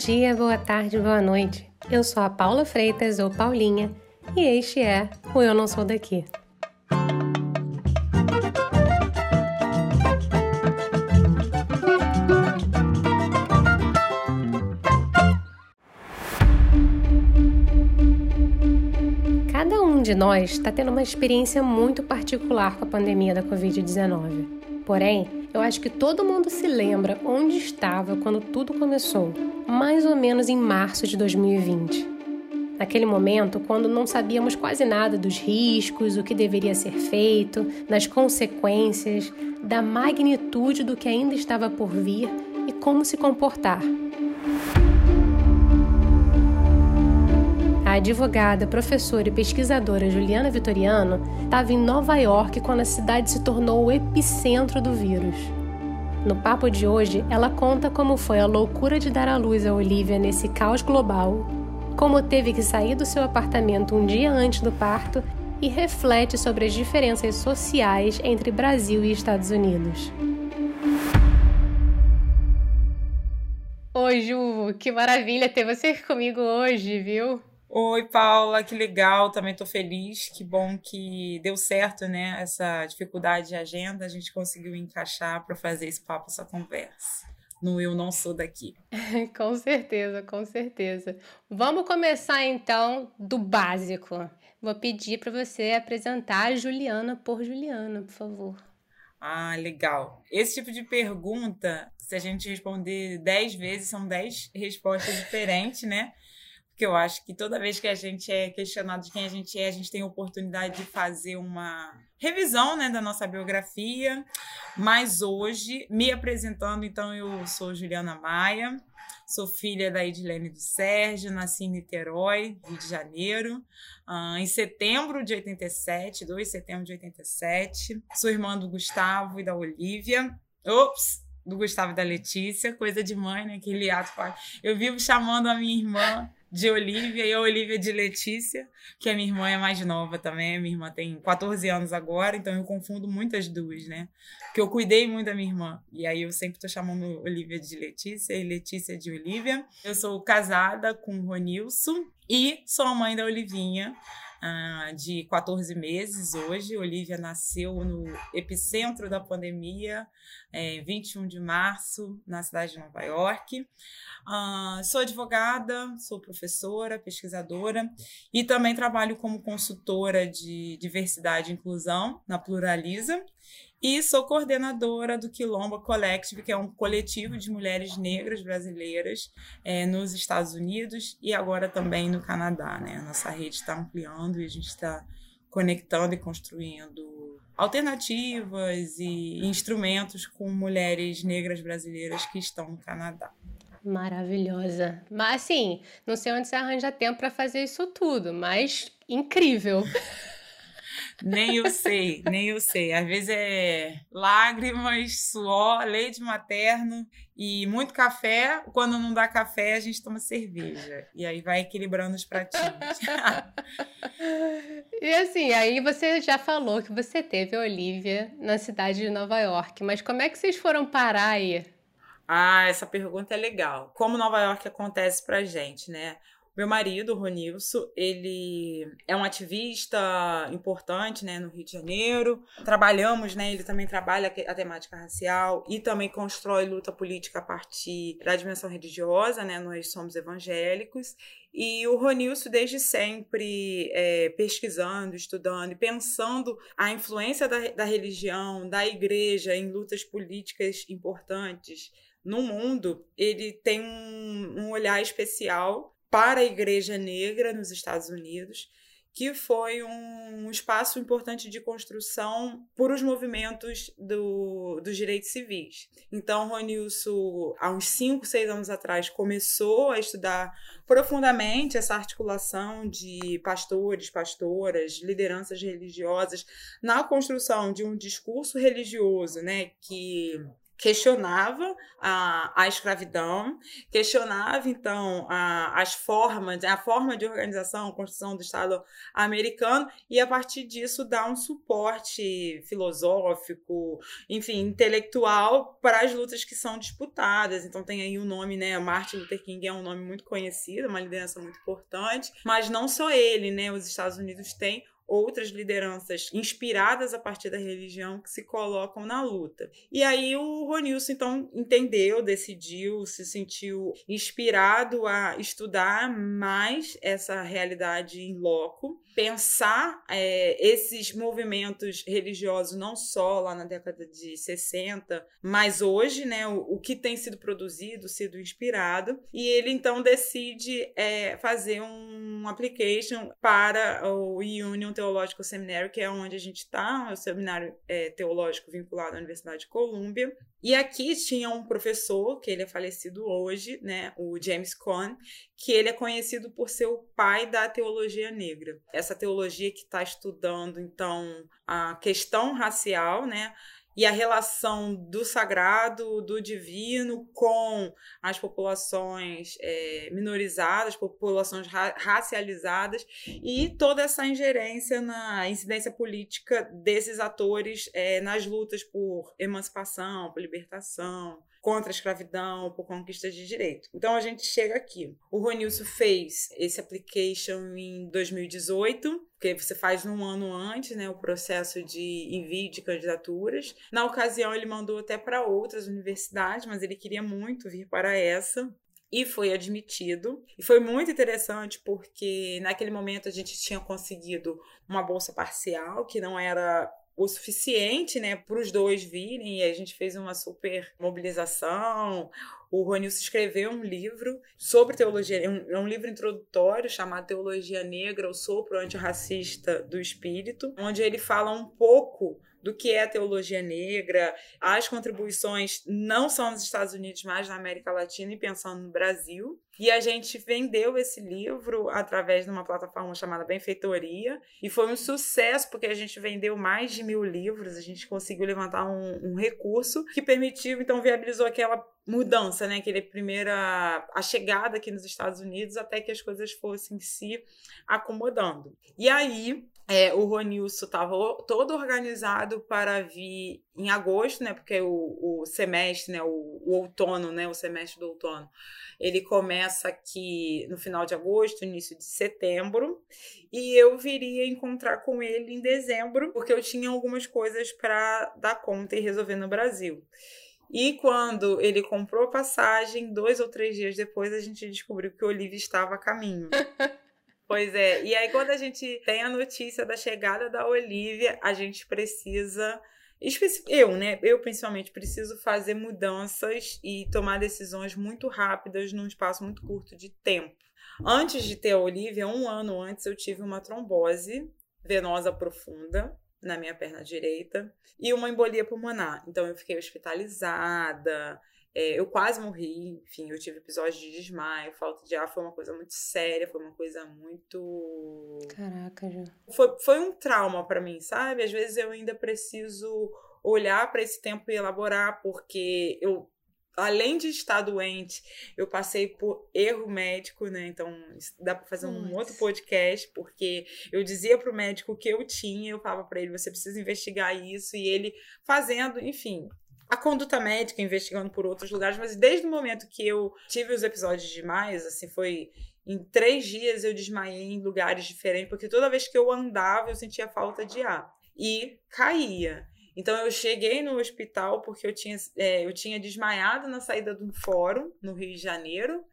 dia, boa tarde, boa noite. Eu sou a Paula Freitas, ou Paulinha, e este é o Eu Não Sou Daqui. Cada um de nós está tendo uma experiência muito particular com a pandemia da Covid-19. Porém, eu acho que todo mundo se lembra onde estava quando tudo começou, mais ou menos em março de 2020. Naquele momento, quando não sabíamos quase nada dos riscos, o que deveria ser feito, das consequências, da magnitude do que ainda estava por vir e como se comportar. A advogada, professora e pesquisadora Juliana Vitoriano estava em Nova York quando a cidade se tornou o epicentro do vírus. No papo de hoje, ela conta como foi a loucura de dar à luz a Olivia nesse caos global, como teve que sair do seu apartamento um dia antes do parto e reflete sobre as diferenças sociais entre Brasil e Estados Unidos. Oi, Ju, que maravilha ter você comigo hoje, viu? Oi, Paula, que legal, também estou feliz, que bom que deu certo, né? Essa dificuldade de agenda, a gente conseguiu encaixar para fazer esse papo, essa conversa. No Eu Não Sou Daqui. com certeza, com certeza. Vamos começar então do básico. Vou pedir para você apresentar a Juliana por Juliana, por favor. Ah, legal. Esse tipo de pergunta, se a gente responder dez vezes, são dez respostas diferentes, né? Porque eu acho que toda vez que a gente é questionado de quem a gente é, a gente tem a oportunidade de fazer uma revisão né, da nossa biografia. Mas hoje, me apresentando, então, eu sou Juliana Maia, sou filha da Edilene do Sérgio, nasci em Niterói, Rio de Janeiro, uh, em setembro de 87, 2 de setembro de 87. Sou irmã do Gustavo e da Olivia. Ops! Do Gustavo e da Letícia, coisa de mãe, né? Aquele ato. Eu vivo chamando a minha irmã de Olivia e a Olivia de Letícia, que a minha irmã é mais nova também. A minha irmã tem 14 anos agora, então eu confundo muito as duas, né? Porque eu cuidei muito da minha irmã. E aí eu sempre tô chamando Olivia de Letícia e Letícia de Olivia. Eu sou casada com o Ronilson e sou a mãe da Olivinha. Uh, de 14 meses hoje. Olivia nasceu no epicentro da pandemia, é, 21 de março, na cidade de Nova York. Uh, sou advogada, sou professora, pesquisadora e também trabalho como consultora de diversidade e inclusão na Pluraliza. E sou coordenadora do Quilomba Collective, que é um coletivo de mulheres negras brasileiras é, nos Estados Unidos e agora também no Canadá. Né? A nossa rede está ampliando e a gente está conectando e construindo alternativas e instrumentos com mulheres negras brasileiras que estão no Canadá. Maravilhosa. Mas assim, não sei onde você arranja tempo para fazer isso tudo, mas incrível. Nem eu sei, nem eu sei. Às vezes é lágrimas, suor, leite materno e muito café. Quando não dá café, a gente toma cerveja. E aí vai equilibrando os pratinhos. e assim, aí você já falou que você teve a Olivia na cidade de Nova York, mas como é que vocês foram parar aí? Ah, essa pergunta é legal. Como Nova York acontece pra gente, né? Meu marido, o Ronilson, ele é um ativista importante, né, no Rio de Janeiro. Trabalhamos, né, ele também trabalha a temática racial e também constrói luta política a partir da dimensão religiosa, né, nós somos evangélicos. E o Ronilson, desde sempre, é, pesquisando, estudando e pensando a influência da, da religião, da igreja em lutas políticas importantes no mundo, ele tem um, um olhar especial para a Igreja Negra nos Estados Unidos, que foi um, espaço importante de construção por os movimentos do, dos direitos civis. Então, Ronilson, há uns 5, 6 anos atrás, começou a estudar profundamente essa articulação de pastores, pastoras, lideranças religiosas na construção de um discurso religioso, né, que questionava a, a escravidão, questionava então a, as formas, a forma de organização, construção do Estado americano e a partir disso dá um suporte filosófico, enfim, intelectual para as lutas que são disputadas. Então tem aí o nome, né, Martin Luther King é um nome muito conhecido, uma liderança muito importante, mas não só ele, né, os Estados Unidos têm outras lideranças inspiradas a partir da religião que se colocam na luta. E aí o Ronilson então entendeu, decidiu, se sentiu inspirado a estudar mais essa realidade em loco pensar é, esses movimentos religiosos não só lá na década de 60, mas hoje, né, o, o que tem sido produzido, sido inspirado, e ele então decide é, fazer um application para o Union Theological Seminary, que é onde a gente está, é o seminário é, teológico vinculado à Universidade de Colômbia, e aqui tinha um professor, que ele é falecido hoje, né, o James Cone, que ele é conhecido por ser o pai da teologia negra. Essa teologia que está estudando, então, a questão racial, né, e a relação do sagrado, do divino com as populações é, minorizadas, populações ra racializadas e toda essa ingerência na incidência política desses atores é, nas lutas por emancipação, por libertação, contra a escravidão, por conquista de direito. Então a gente chega aqui. O Ronilson fez esse application em 2018, porque você faz um ano antes, né, o processo de envio de candidaturas. Na ocasião ele mandou até para outras universidades, mas ele queria muito vir para essa e foi admitido. E foi muito interessante porque naquele momento a gente tinha conseguido uma bolsa parcial, que não era o suficiente, né, para os dois virem, e a gente fez uma super mobilização. O Ronilson escreveu um livro sobre teologia, um, é um livro introdutório chamado Teologia Negra, o sopro antirracista do espírito, onde ele fala um pouco do que é a teologia negra, as contribuições não só nos Estados Unidos, mas na América Latina e pensando no Brasil. E a gente vendeu esse livro através de uma plataforma chamada Benfeitoria e foi um sucesso porque a gente vendeu mais de mil livros, a gente conseguiu levantar um, um recurso que permitiu, então viabilizou aquela mudança, né? Aquele primeira a chegada aqui nos Estados Unidos até que as coisas fossem se acomodando. E aí é, o Ronilson estava todo organizado para vir em agosto, né? Porque o, o semestre, né? O, o, outono, né? O semestre do outono, ele começa aqui no final de agosto, início de setembro, e eu viria encontrar com ele em dezembro, porque eu tinha algumas coisas para dar conta e resolver no Brasil. E quando ele comprou a passagem, dois ou três dias depois, a gente descobriu que o Olivia estava a caminho. Pois é. E aí, quando a gente tem a notícia da chegada da Olivia, a gente precisa. Eu, né? Eu principalmente preciso fazer mudanças e tomar decisões muito rápidas num espaço muito curto de tempo. Antes de ter a Olivia, um ano antes, eu tive uma trombose venosa profunda na minha perna direita e uma embolia pulmonar. Então eu fiquei hospitalizada, é, eu quase morri, enfim, eu tive episódios de desmaio, falta de ar, foi uma coisa muito séria, foi uma coisa muito. Caraca, já. Foi, foi um trauma para mim, sabe? Às vezes eu ainda preciso olhar para esse tempo e elaborar, porque eu, além de estar doente, eu passei por erro médico, né? Então dá para fazer um Nossa. outro podcast, porque eu dizia pro médico o que eu tinha, eu falava para ele: você precisa investigar isso, e ele fazendo, enfim a conduta médica, investigando por outros lugares, mas desde o momento que eu tive os episódios de mais, assim, foi em três dias eu desmaiei em lugares diferentes, porque toda vez que eu andava eu sentia falta de ar e caía. Então eu cheguei no hospital porque eu tinha, é, eu tinha desmaiado na saída de um fórum no Rio de Janeiro.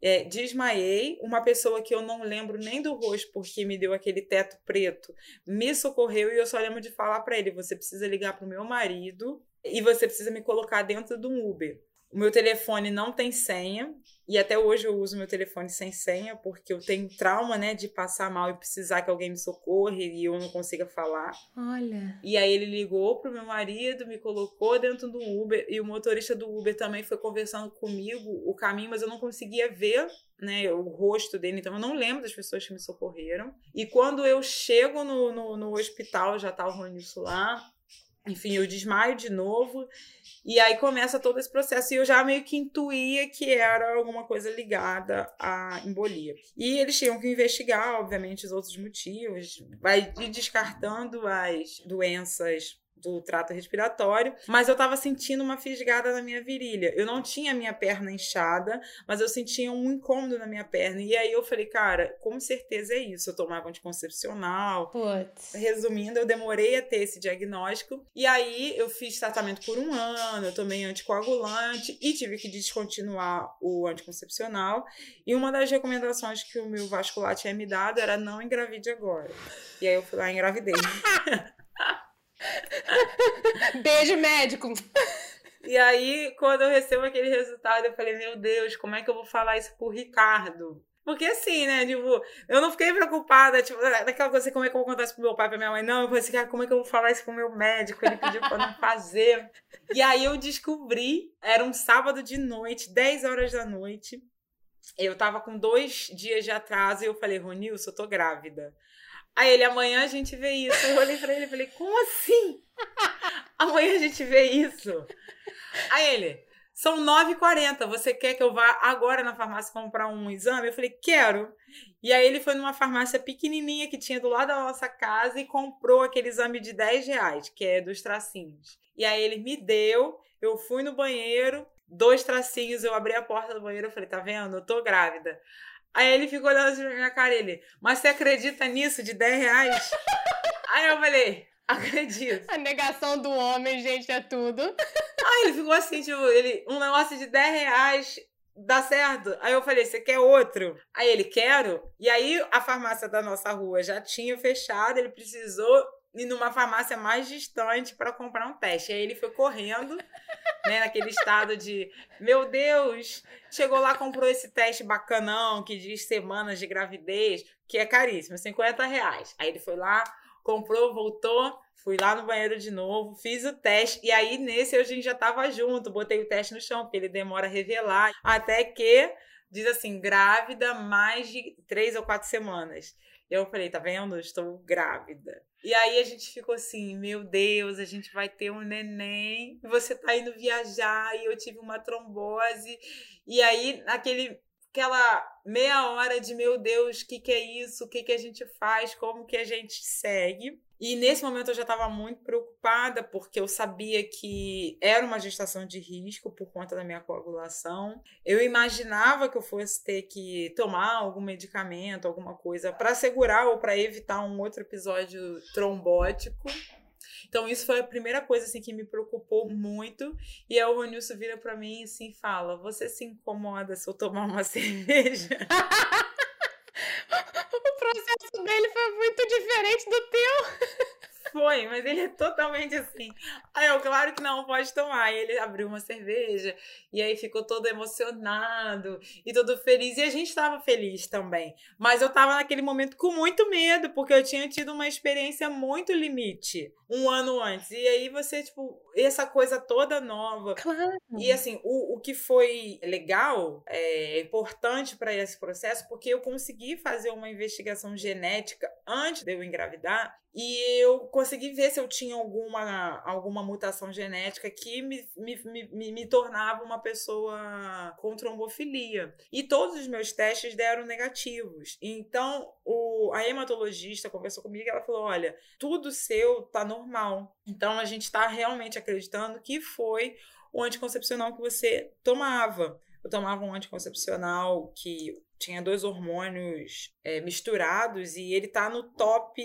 É, desmaiei, uma pessoa que eu não lembro nem do rosto porque me deu aquele teto preto, me socorreu e eu só lembro de falar para ele: você precisa ligar para o meu marido e você precisa me colocar dentro de um Uber. O meu telefone não tem senha e até hoje eu uso meu telefone sem senha porque eu tenho trauma, né, de passar mal e precisar que alguém me socorra e eu não consiga falar. Olha. E aí ele ligou pro meu marido, me colocou dentro do Uber e o motorista do Uber também foi conversando comigo o caminho, mas eu não conseguia ver, né, o rosto dele, então eu não lembro das pessoas que me socorreram. E quando eu chego no, no, no hospital, já tá o Ronilson lá, enfim, eu desmaio de novo. E aí começa todo esse processo. E eu já meio que intuía que era alguma coisa ligada à embolia. E eles tinham que investigar, obviamente, os outros motivos, vai descartando as doenças do trato respiratório, mas eu tava sentindo uma fisgada na minha virilha. Eu não tinha minha perna inchada, mas eu sentia um incômodo na minha perna. E aí eu falei, cara, com certeza é isso. Eu tomava anticoncepcional. Putz. Resumindo, eu demorei a ter esse diagnóstico. E aí eu fiz tratamento por um ano, eu tomei anticoagulante e tive que descontinuar o anticoncepcional. E uma das recomendações que o meu vascular tinha me dado era não engravide agora. E aí eu fui lá e engravidei. Beijo, médico. E aí, quando eu recebo aquele resultado, eu falei, meu Deus, como é que eu vou falar isso pro Ricardo? Porque assim, né, tipo, eu não fiquei preocupada, tipo, daquela coisa assim, como é que eu vou contar isso pro meu pai, pra minha mãe? Não, eu falei assim, cara, como é que eu vou falar isso pro meu médico? Ele pediu pra não fazer. E aí eu descobri, era um sábado de noite, 10 horas da noite, eu tava com dois dias de atraso e eu falei, Ronilson, eu tô grávida. Aí ele, amanhã a gente vê isso. Eu olhei pra ele e falei, como assim? Amanhã a gente vê isso. Aí ele, são 9h40, você quer que eu vá agora na farmácia comprar um exame? Eu falei, quero. E aí ele foi numa farmácia pequenininha que tinha do lado da nossa casa e comprou aquele exame de 10 reais, que é dos tracinhos. E aí ele me deu, eu fui no banheiro, dois tracinhos, eu abri a porta do banheiro, eu falei, tá vendo? Eu tô grávida. Aí ele ficou olhando assim pra minha cara, ele, mas você acredita nisso de 10 reais? Aí eu falei, acredito. A negação do homem, gente, é tudo. Aí ele ficou assim, tipo, ele, um negócio de 10 reais dá certo. Aí eu falei, você quer outro? Aí ele, quero. E aí a farmácia da nossa rua já tinha fechado, ele precisou ir numa farmácia mais distante para comprar um teste. Aí ele foi correndo, né, naquele estado de, meu Deus, chegou lá, comprou esse teste bacanão que diz semanas de gravidez, que é caríssimo, 50 reais. Aí ele foi lá, comprou, voltou, fui lá no banheiro de novo, fiz o teste, e aí nesse a gente já tava junto, botei o teste no chão, porque ele demora a revelar, até que diz assim, grávida mais de três ou quatro semanas. Eu falei, tá vendo? Estou grávida. E aí a gente ficou assim, meu Deus, a gente vai ter um neném, você tá indo viajar e eu tive uma trombose. E aí, naquele aquela meia hora de meu Deus, o que, que é isso? O que, que a gente faz? Como que a gente segue? E nesse momento eu já estava muito preocupada, porque eu sabia que era uma gestação de risco por conta da minha coagulação. Eu imaginava que eu fosse ter que tomar algum medicamento, alguma coisa para segurar ou para evitar um outro episódio trombótico. Então, isso foi a primeira coisa assim, que me preocupou muito. E o Ronilson vira para mim assim e fala: Você se incomoda se eu tomar uma cerveja? processo dele foi muito diferente do teu. Foi, mas ele é totalmente assim. Aí eu, claro que não, pode tomar. E ele abriu uma cerveja, e aí ficou todo emocionado e todo feliz. E a gente estava feliz também. Mas eu estava naquele momento com muito medo, porque eu tinha tido uma experiência muito limite um ano antes. E aí você, tipo, essa coisa toda nova. Claro. E assim, o, o que foi legal, é importante para esse processo, porque eu consegui fazer uma investigação genética antes de eu engravidar e eu consegui ver se eu tinha alguma, alguma mutação genética que me, me, me, me tornava uma pessoa com trombofilia. E todos os meus testes deram negativos. Então, o, a hematologista conversou comigo e ela falou: olha, tudo seu tá normal. Então, a gente está realmente acreditando que foi o anticoncepcional que você tomava. Eu tomava um anticoncepcional que tinha dois hormônios é, misturados e ele tá no top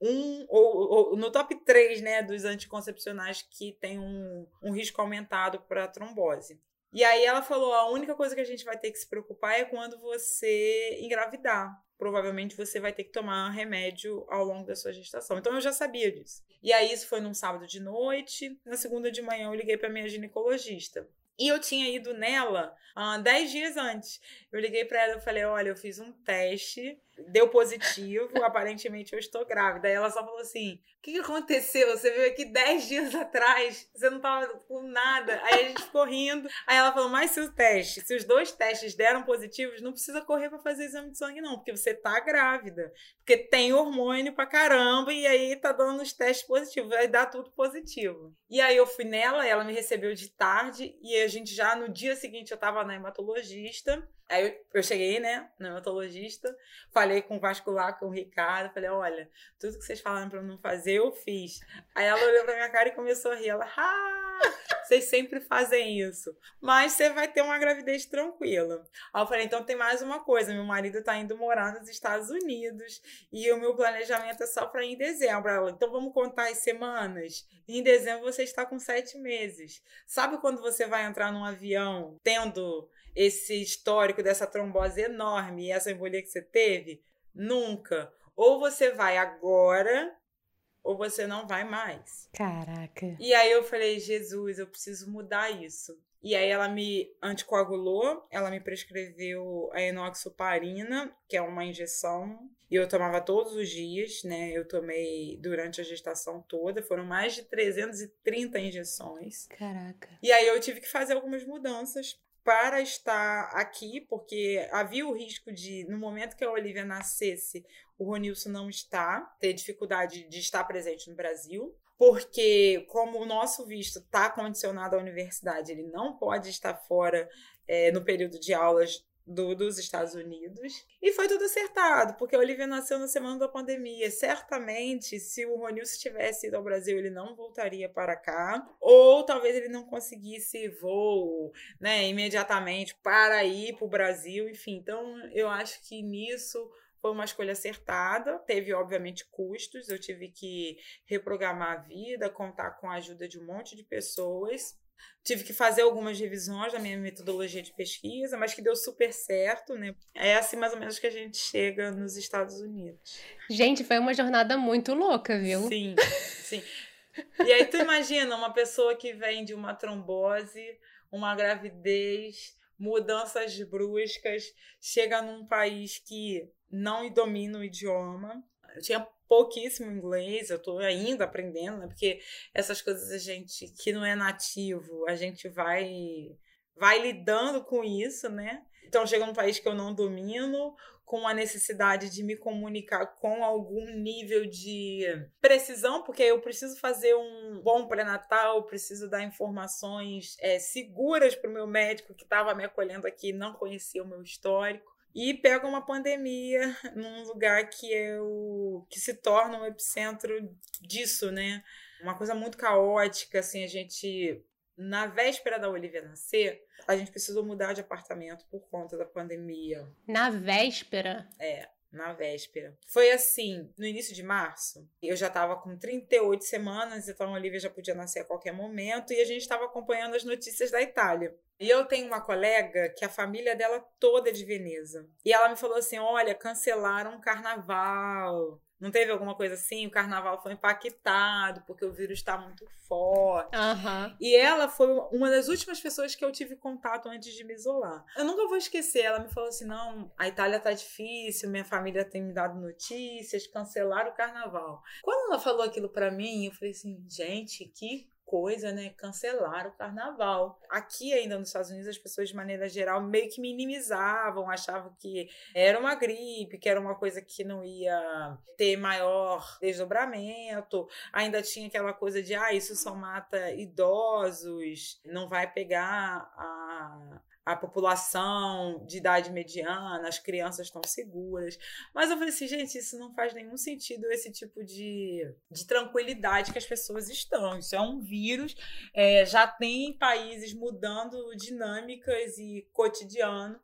1 ou, ou, no top 3, né, dos anticoncepcionais que tem um, um risco aumentado para trombose. E aí ela falou: a única coisa que a gente vai ter que se preocupar é quando você engravidar. Provavelmente você vai ter que tomar remédio ao longo da sua gestação. Então eu já sabia disso. E aí isso foi num sábado de noite. Na segunda de manhã eu liguei para minha ginecologista. E eu tinha ido nela uh, dez dias antes. Eu liguei para ela e falei: olha, eu fiz um teste deu positivo, aparentemente eu estou grávida. Aí ela só falou assim: o que, aconteceu? Você veio aqui 10 dias atrás, você não tava com nada. Aí a gente ficou rindo. Aí ela falou: mas se o teste, se os dois testes deram positivos, não precisa correr para fazer exame de sangue, não, porque você tá grávida. Porque tem hormônio pra caramba, e aí tá dando os testes positivos, vai dar tudo positivo. E aí eu fui nela, ela me recebeu de tarde, e a gente já no dia seguinte eu tava na hematologista. Aí eu cheguei, né, no hematologista, falei com o vascular, com o Ricardo, falei, olha, tudo que vocês falaram pra eu não fazer, eu fiz. Aí ela olhou pra minha cara e começou a rir. Ela, ah, vocês sempre fazem isso. Mas você vai ter uma gravidez tranquila. Aí eu falei, então tem mais uma coisa, meu marido tá indo morar nos Estados Unidos e o meu planejamento é só pra ir em dezembro. Ela, então vamos contar as semanas? Em dezembro você está com sete meses. Sabe quando você vai entrar num avião tendo esse histórico dessa trombose enorme e essa embolia que você teve? Nunca. Ou você vai agora, ou você não vai mais. Caraca. E aí eu falei, Jesus, eu preciso mudar isso. E aí ela me anticoagulou, ela me prescreveu a enoxaparina, que é uma injeção, e eu tomava todos os dias, né? Eu tomei durante a gestação toda, foram mais de 330 injeções. Caraca. E aí eu tive que fazer algumas mudanças para estar aqui, porque havia o risco de, no momento que a Olivia nascesse, o Ronilson não estar, ter dificuldade de estar presente no Brasil. Porque, como o nosso visto está condicionado à universidade, ele não pode estar fora é, no período de aulas do, dos Estados Unidos. E foi tudo acertado, porque a Olivia nasceu na semana da pandemia. Certamente, se o Ronilson tivesse ido ao Brasil, ele não voltaria para cá. Ou talvez ele não conseguisse voo né, imediatamente para ir para o Brasil. Enfim, então eu acho que nisso foi uma escolha acertada, teve obviamente custos, eu tive que reprogramar a vida, contar com a ajuda de um monte de pessoas Tive que fazer algumas revisões da minha metodologia de pesquisa, mas que deu super certo, né? É assim mais ou menos que a gente chega nos Estados Unidos. Gente, foi uma jornada muito louca, viu? Sim, sim. E aí tu imagina uma pessoa que vem de uma trombose, uma gravidez, mudanças bruscas, chega num país que não domina o idioma. Eu tinha pouquíssimo inglês, eu tô ainda aprendendo, né? Porque essas coisas a gente que não é nativo, a gente vai vai lidando com isso, né? Então chega num país que eu não domino, com a necessidade de me comunicar com algum nível de precisão, porque eu preciso fazer um bom pré-natal, preciso dar informações é, seguras para o meu médico que estava me acolhendo aqui, não conhecia o meu histórico e pega uma pandemia num lugar que é o que se torna um epicentro disso, né? Uma coisa muito caótica, assim, a gente na véspera da Olivia nascer, a gente precisou mudar de apartamento por conta da pandemia. Na véspera? É na véspera. Foi assim, no início de março, eu já estava com 38 semanas, então a Olivia já podia nascer a qualquer momento, e a gente estava acompanhando as notícias da Itália. E eu tenho uma colega que a família dela toda é de Veneza. E ela me falou assim: olha, cancelaram o carnaval. Não teve alguma coisa assim? O carnaval foi impactado porque o vírus está muito forte. Uhum. E ela foi uma das últimas pessoas que eu tive contato antes de me isolar. Eu nunca vou esquecer. Ela me falou assim: não, a Itália tá difícil, minha família tem me dado notícias, cancelaram o carnaval. Quando ela falou aquilo para mim, eu falei assim: gente, que coisa, né? Cancelar o carnaval. Aqui, ainda nos Estados Unidos, as pessoas, de maneira geral, meio que minimizavam, achavam que era uma gripe, que era uma coisa que não ia ter maior desdobramento. Ainda tinha aquela coisa de, ah, isso só mata idosos, não vai pegar a a população de idade mediana, as crianças estão seguras. Mas eu falei assim, gente, isso não faz nenhum sentido, esse tipo de, de tranquilidade que as pessoas estão. Isso é um vírus, é, já tem países mudando dinâmicas e cotidiano.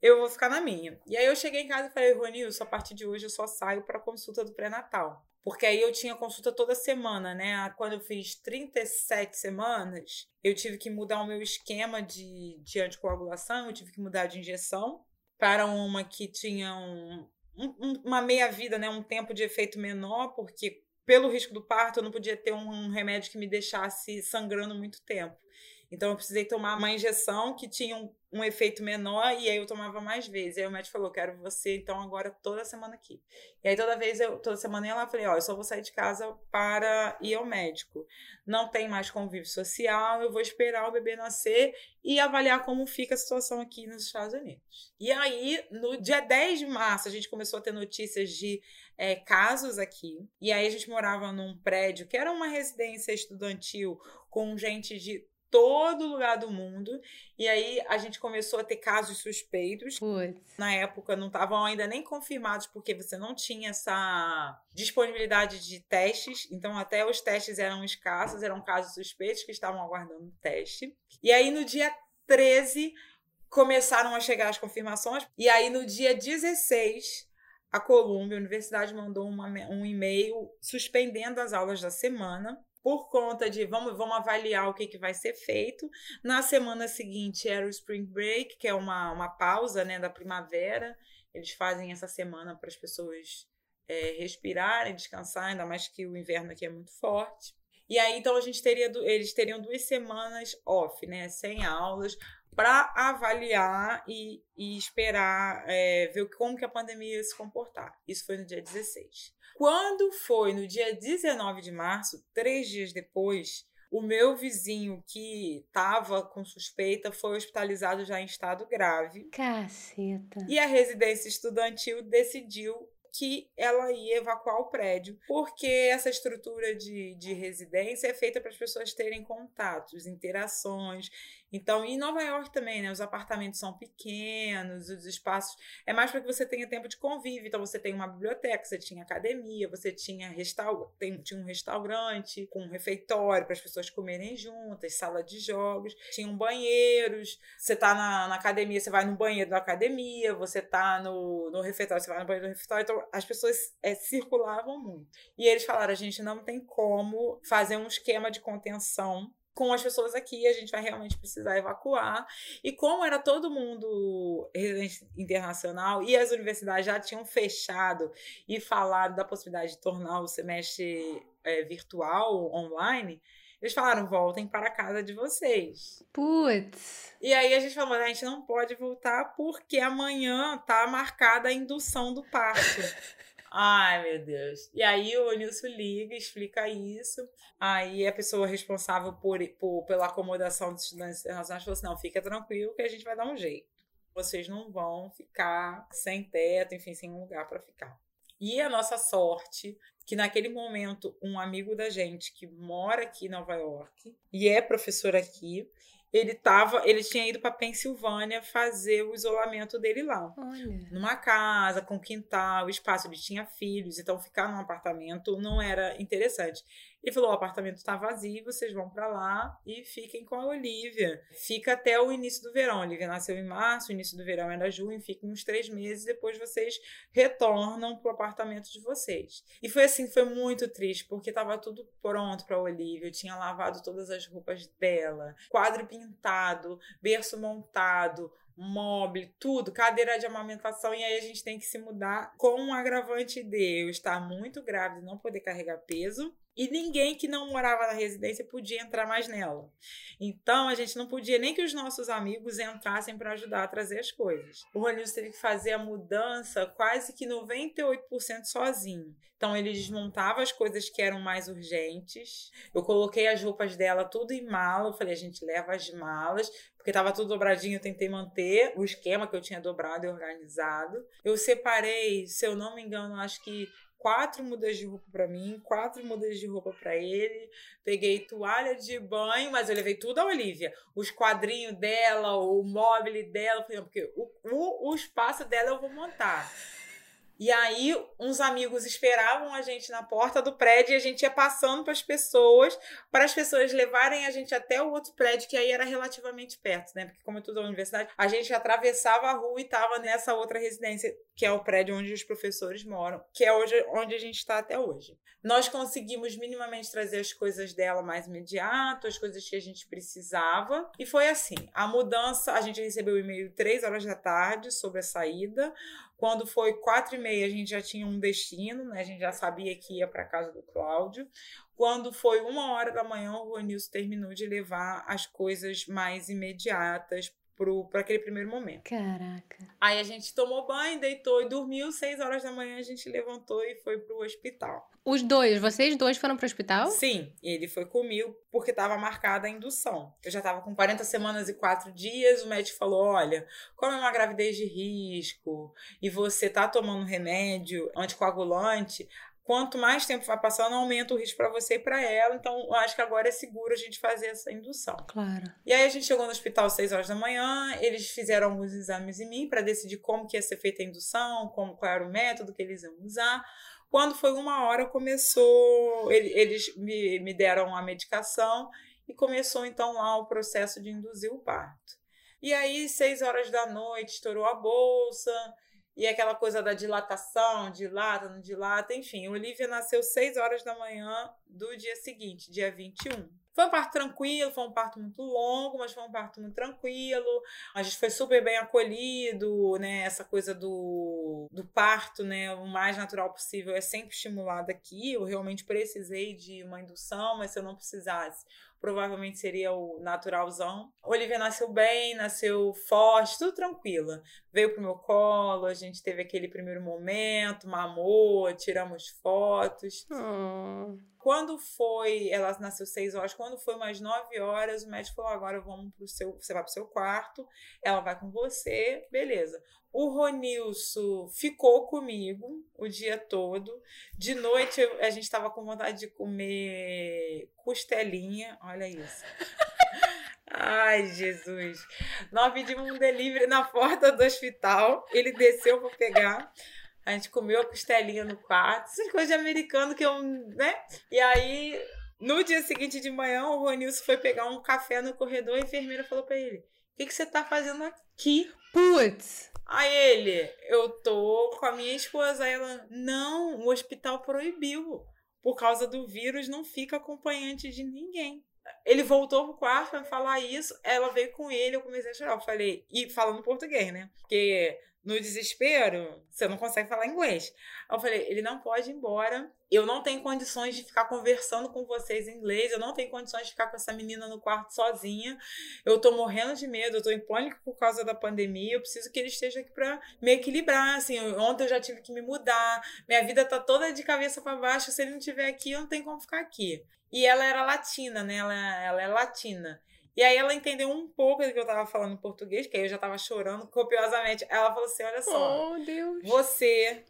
Eu vou ficar na minha. E aí eu cheguei em casa e falei, Ronilson, a partir de hoje eu só saio para consulta do pré-natal. Porque aí eu tinha consulta toda semana, né? Quando eu fiz 37 semanas, eu tive que mudar o meu esquema de, de anticoagulação, eu tive que mudar de injeção para uma que tinha um, um, uma meia-vida, né? Um tempo de efeito menor, porque pelo risco do parto eu não podia ter um remédio que me deixasse sangrando muito tempo. Então eu precisei tomar uma injeção que tinha um, um efeito menor e aí eu tomava mais vezes. Aí o médico falou: "Quero você então agora toda semana aqui". E aí toda vez eu toda semana eu ia lá falei: "Ó, eu só vou sair de casa para ir ao médico. Não tem mais convívio social, eu vou esperar o bebê nascer e avaliar como fica a situação aqui nos Estados Unidos". E aí no dia 10 de março a gente começou a ter notícias de é, casos aqui. E aí a gente morava num prédio que era uma residência estudantil com gente de todo lugar do mundo. E aí a gente começou a ter casos suspeitos. Putz. Na época não estavam ainda nem confirmados, porque você não tinha essa disponibilidade de testes. Então, até os testes eram escassos, eram casos suspeitos que estavam aguardando teste. E aí, no dia 13, começaram a chegar as confirmações. E aí, no dia 16, a Columbia, a universidade, mandou uma, um e-mail suspendendo as aulas da semana por conta de vamos, vamos avaliar o que, que vai ser feito. Na semana seguinte era o Spring Break, que é uma, uma pausa né, da primavera. Eles fazem essa semana para as pessoas é, respirarem, descansar, ainda mais que o inverno aqui é muito forte. E aí, então, a gente teria, eles teriam duas semanas off, né? Sem aulas, para avaliar e, e esperar é, ver como que a pandemia ia se comportar. Isso foi no dia 16. Quando foi no dia 19 de março, três dias depois, o meu vizinho que estava com suspeita foi hospitalizado já em estado grave. Caceta. E a residência estudantil decidiu que ela ia evacuar o prédio, porque essa estrutura de, de residência é feita para as pessoas terem contatos, interações. Então, em Nova York também, né? Os apartamentos são pequenos, os espaços. É mais para que você tenha tempo de convívio. Então, você tem uma biblioteca, você tinha academia, você tinha, tem, tinha um restaurante com um refeitório para as pessoas comerem juntas, sala de jogos, tinham banheiros. Você tá na, na, academia, você vai no banheiro da academia, você tá no, no refeitório, você vai no banheiro do refeitório. Então, as pessoas é, circulavam muito. E eles falaram: a gente não tem como fazer um esquema de contenção com as pessoas aqui, a gente vai realmente precisar evacuar. E como era todo mundo residente internacional e as universidades já tinham fechado e falado da possibilidade de tornar o semestre é, virtual, online, eles falaram: voltem para a casa de vocês. Putz. E aí a gente falou: a gente não pode voltar porque amanhã tá marcada a indução do parto. Ai, meu Deus. E aí o Nilson liga, explica isso. Aí a pessoa responsável por, por, pela acomodação dos estudantes internacionais falou assim: não, fica tranquilo que a gente vai dar um jeito. Vocês não vão ficar sem teto, enfim, sem um lugar para ficar. E a nossa sorte, que naquele momento um amigo da gente que mora aqui em Nova York e é professor aqui, ele tava, ele tinha ido para Pensilvânia fazer o isolamento dele lá. Olha. Numa casa, com quintal, espaço, ele tinha filhos, então ficar num apartamento não era interessante. Ele falou: o apartamento está vazio, vocês vão para lá e fiquem com a Olivia. Fica até o início do verão. A Olivia nasceu em março, o início do verão era junho, fiquem uns três meses, depois vocês retornam pro apartamento de vocês. E foi assim, foi muito triste, porque estava tudo pronto para a Olivia. Eu tinha lavado todas as roupas dela, quadro pintado, berço montado, móvel, tudo, cadeira de amamentação, e aí a gente tem que se mudar com um agravante de eu estar muito grávida e não poder carregar peso e ninguém que não morava na residência podia entrar mais nela. Então a gente não podia nem que os nossos amigos entrassem para ajudar a trazer as coisas. O Ronilson teve que fazer a mudança quase que 98% sozinho. Então ele desmontava as coisas que eram mais urgentes. Eu coloquei as roupas dela tudo em mala. Eu falei, a gente leva as malas, porque estava tudo dobradinho, eu tentei manter o esquema que eu tinha dobrado e organizado. Eu separei, se eu não me engano, acho que quatro mudas de roupa para mim, quatro mudas de roupa para ele. Peguei toalha de banho, mas eu levei tudo a Olivia. Os quadrinhos dela, o móvel dela, porque o, o, o espaço dela eu vou montar. E aí, uns amigos esperavam a gente na porta do prédio e a gente ia passando para as pessoas, para as pessoas levarem a gente até o outro prédio, que aí era relativamente perto, né? Porque, como é tudo a universidade, a gente atravessava a rua e estava nessa outra residência, que é o prédio onde os professores moram, que é hoje, onde a gente está até hoje. Nós conseguimos minimamente trazer as coisas dela mais imediato, as coisas que a gente precisava. E foi assim: a mudança, a gente recebeu o e-mail três horas da tarde sobre a saída Quando foi quatro e meia, a gente já tinha um destino, né? A gente já sabia que ia para casa do Cláudio. Quando foi uma hora da manhã, o Ronilson terminou de levar as coisas mais imediatas para aquele primeiro momento. Caraca. Aí a gente tomou banho, deitou e dormiu. Seis horas da manhã a gente levantou e foi pro hospital. Os dois, vocês dois foram pro hospital? Sim, ele foi comigo porque estava marcada a indução. Eu já estava com 40 semanas e 4 dias. O médico falou: olha, como é uma gravidez de risco e você tá tomando remédio anticoagulante, quanto mais tempo vai passando, aumenta o risco para você e para ela. Então, eu acho que agora é seguro a gente fazer essa indução. Claro. E aí a gente chegou no hospital às 6 horas da manhã, eles fizeram alguns exames em mim para decidir como que ia ser feita a indução, como qual era o método que eles iam usar. Quando foi uma hora, começou, eles me, me deram a medicação e começou então lá o processo de induzir o parto. E aí, seis horas da noite, estourou a bolsa, e aquela coisa da dilatação, dilata, não dilata, enfim. Olivia nasceu 6 horas da manhã do dia seguinte, dia 21. Foi um parto tranquilo, foi um parto muito longo, mas foi um parto muito tranquilo. A gente foi super bem acolhido, né? Essa coisa do, do parto, né? O mais natural possível é sempre estimulado aqui. Eu realmente precisei de uma indução, mas se eu não precisasse, provavelmente seria o naturalzão. Olivia nasceu bem, nasceu forte, tudo tranquila. Veio pro meu colo, a gente teve aquele primeiro momento, mamou, tiramos fotos. Oh. Quando foi, ela nasceu seis horas, quando foi umas nove horas, o médico falou: agora vamos pro seu, você vai pro seu quarto, ela vai com você, beleza. O Ronilson ficou comigo o dia todo. De noite a gente estava com vontade de comer costelinha. Olha isso. Ai, Jesus. Nós pedimos um delivery na porta do hospital. Ele desceu para pegar. A gente comeu a costelinha no quarto. Essas coisas de americano que eu, né? E aí, no dia seguinte de manhã, o Ronilson foi pegar um café no corredor e a enfermeira falou para ele: O que, que você tá fazendo aqui? Putz! Aí ele, eu tô com a minha esposa. Aí ela, não, o hospital proibiu. Por causa do vírus, não fica acompanhante de ninguém. Ele voltou pro quarto pra falar isso. Ela veio com ele, eu comecei a chorar. Eu falei, e falando português, né? Porque no desespero, você não consegue falar inglês. Eu falei, ele não pode ir embora. Eu não tenho condições de ficar conversando com vocês em inglês. Eu não tenho condições de ficar com essa menina no quarto sozinha. Eu tô morrendo de medo, eu tô em pânico por causa da pandemia. Eu preciso que ele esteja aqui para me equilibrar. Assim, ontem eu já tive que me mudar. Minha vida tá toda de cabeça para baixo. Se ele não estiver aqui, eu não tenho como ficar aqui. E ela era latina, né? Ela, ela é latina. E aí ela entendeu um pouco do que eu tava falando em português, que aí eu já tava chorando copiosamente. Ela falou assim: olha só, oh, Deus. você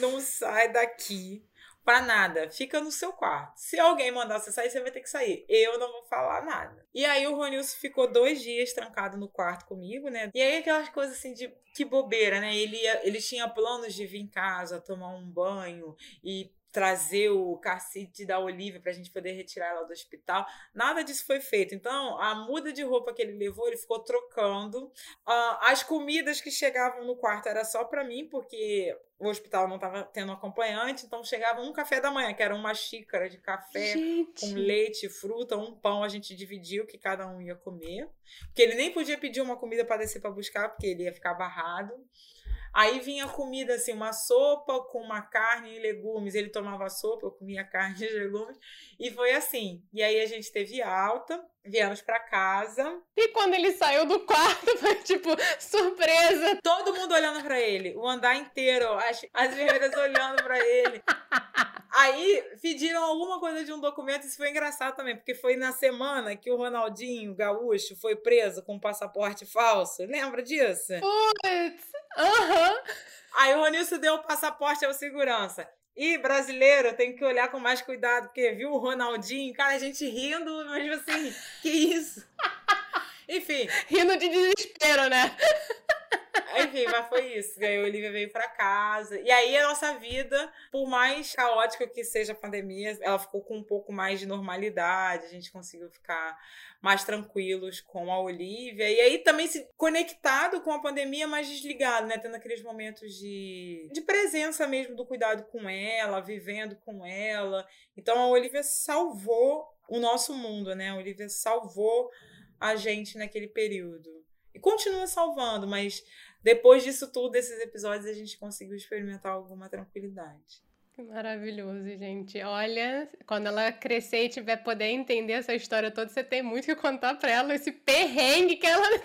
não sai daqui pra nada. Fica no seu quarto. Se alguém mandar você sair, você vai ter que sair. Eu não vou falar nada. E aí o Ronilson ficou dois dias trancado no quarto comigo, né? E aí aquelas coisas assim de que bobeira, né? Ele, ele tinha planos de vir em casa, tomar um banho e trazer o cacete da Olivia para a gente poder retirar ela do hospital. Nada disso foi feito. Então, a muda de roupa que ele levou, ele ficou trocando. Uh, as comidas que chegavam no quarto era só para mim, porque o hospital não estava tendo acompanhante, então chegava um café da manhã, que era uma xícara de café gente. com leite, fruta, um pão, a gente dividiu que cada um ia comer. Porque ele nem podia pedir uma comida para descer para buscar, porque ele ia ficar barrado. Aí vinha comida assim, uma sopa com uma carne e legumes. Ele tomava sopa, eu comia carne e legumes. E foi assim. E aí a gente teve alta, viemos para casa. E quando ele saiu do quarto, foi tipo, surpresa. Todo mundo olhando para ele, o andar inteiro, as, as enfermeiras olhando para ele. Aí pediram alguma coisa de um documento, isso foi engraçado também, porque foi na semana que o Ronaldinho Gaúcho foi preso com um passaporte falso. Lembra disso? Putz! Aham! Uhum. Aí o Ronilson deu o passaporte ao segurança. E brasileiro tem que olhar com mais cuidado, porque viu o Ronaldinho, cara, a gente rindo, mas assim, que isso? Enfim. Rindo de desespero, né? Enfim, mas foi isso. Aí a Olivia veio para casa. E aí a nossa vida, por mais caótica que seja a pandemia, ela ficou com um pouco mais de normalidade. A gente conseguiu ficar mais tranquilos com a Olivia. E aí também se conectado com a pandemia, mais desligado, né? Tendo aqueles momentos de, de presença mesmo do cuidado com ela, vivendo com ela. Então a Olivia salvou o nosso mundo, né? A Olivia salvou a gente naquele período. E continua salvando, mas depois disso tudo, desses episódios, a gente conseguiu experimentar alguma tranquilidade. Maravilhoso, gente. Olha, quando ela crescer e tiver poder entender essa história toda, você tem muito que contar para ela esse perrengue que ela,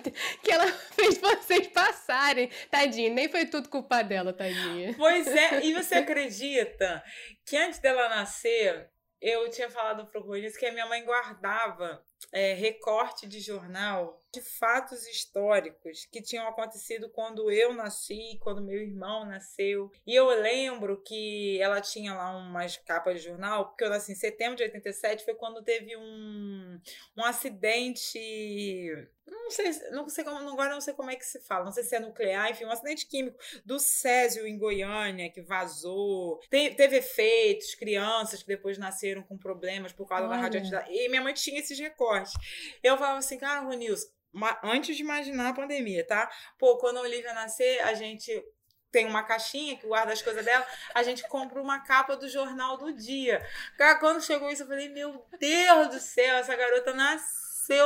que ela fez vocês passarem. Tadinha, nem foi tudo culpa dela, tadinha. Pois é, e você acredita que antes dela nascer, eu tinha falado pro Rogério que a minha mãe guardava é, recorte de jornal de fatos históricos que tinham acontecido quando eu nasci, quando meu irmão nasceu. E eu lembro que ela tinha lá umas capas de jornal, porque eu nasci em setembro de 87, foi quando teve um, um acidente. Não sei, não sei como, agora não sei como é que se fala, não sei se é nuclear, enfim, um acidente químico do Césio em Goiânia, que vazou. Te, teve efeitos, crianças que depois nasceram com problemas por causa Olha. da radioatividade. E minha mãe tinha esses recortes. Eu falava assim, cara, Ronilson, antes de imaginar a pandemia, tá? Pô, quando a Olivia nascer, a gente tem uma caixinha que guarda as coisas dela, a gente compra uma capa do jornal do dia. Cara, quando chegou isso, eu falei, meu Deus do céu, essa garota nasceu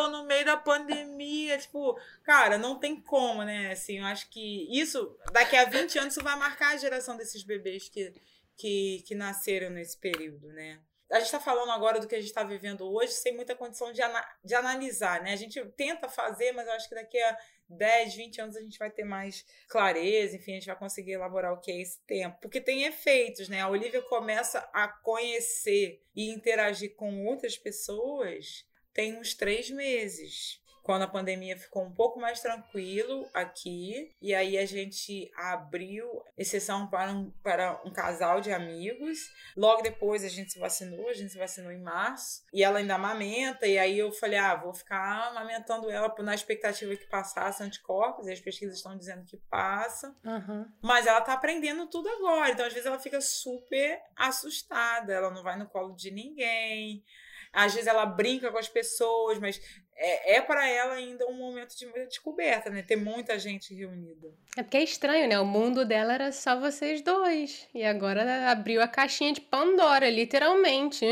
no meio da pandemia. Tipo, cara, não tem como, né? Assim, eu acho que isso, daqui a 20 anos, isso vai marcar a geração desses bebês que, que, que nasceram nesse período, né? a gente está falando agora do que a gente está vivendo hoje sem muita condição de, ana de analisar, né? A gente tenta fazer, mas eu acho que daqui a 10, 20 anos a gente vai ter mais clareza, enfim, a gente vai conseguir elaborar o que é esse tempo. Porque tem efeitos, né? A Olivia começa a conhecer e interagir com outras pessoas tem uns três meses quando a pandemia ficou um pouco mais tranquilo aqui, e aí a gente abriu exceção para um, para um casal de amigos. Logo depois a gente se vacinou, a gente se vacinou em março, e ela ainda amamenta, e aí eu falei, ah, vou ficar amamentando ela na expectativa que passasse anticorpos, e as pesquisas estão dizendo que passa. Uhum. Mas ela tá aprendendo tudo agora, então às vezes ela fica super assustada, ela não vai no colo de ninguém. Às vezes ela brinca com as pessoas, mas é, é para ela ainda um momento de descoberta, né? Ter muita gente reunida. É porque é estranho, né? O mundo dela era só vocês dois. E agora abriu a caixinha de Pandora, literalmente.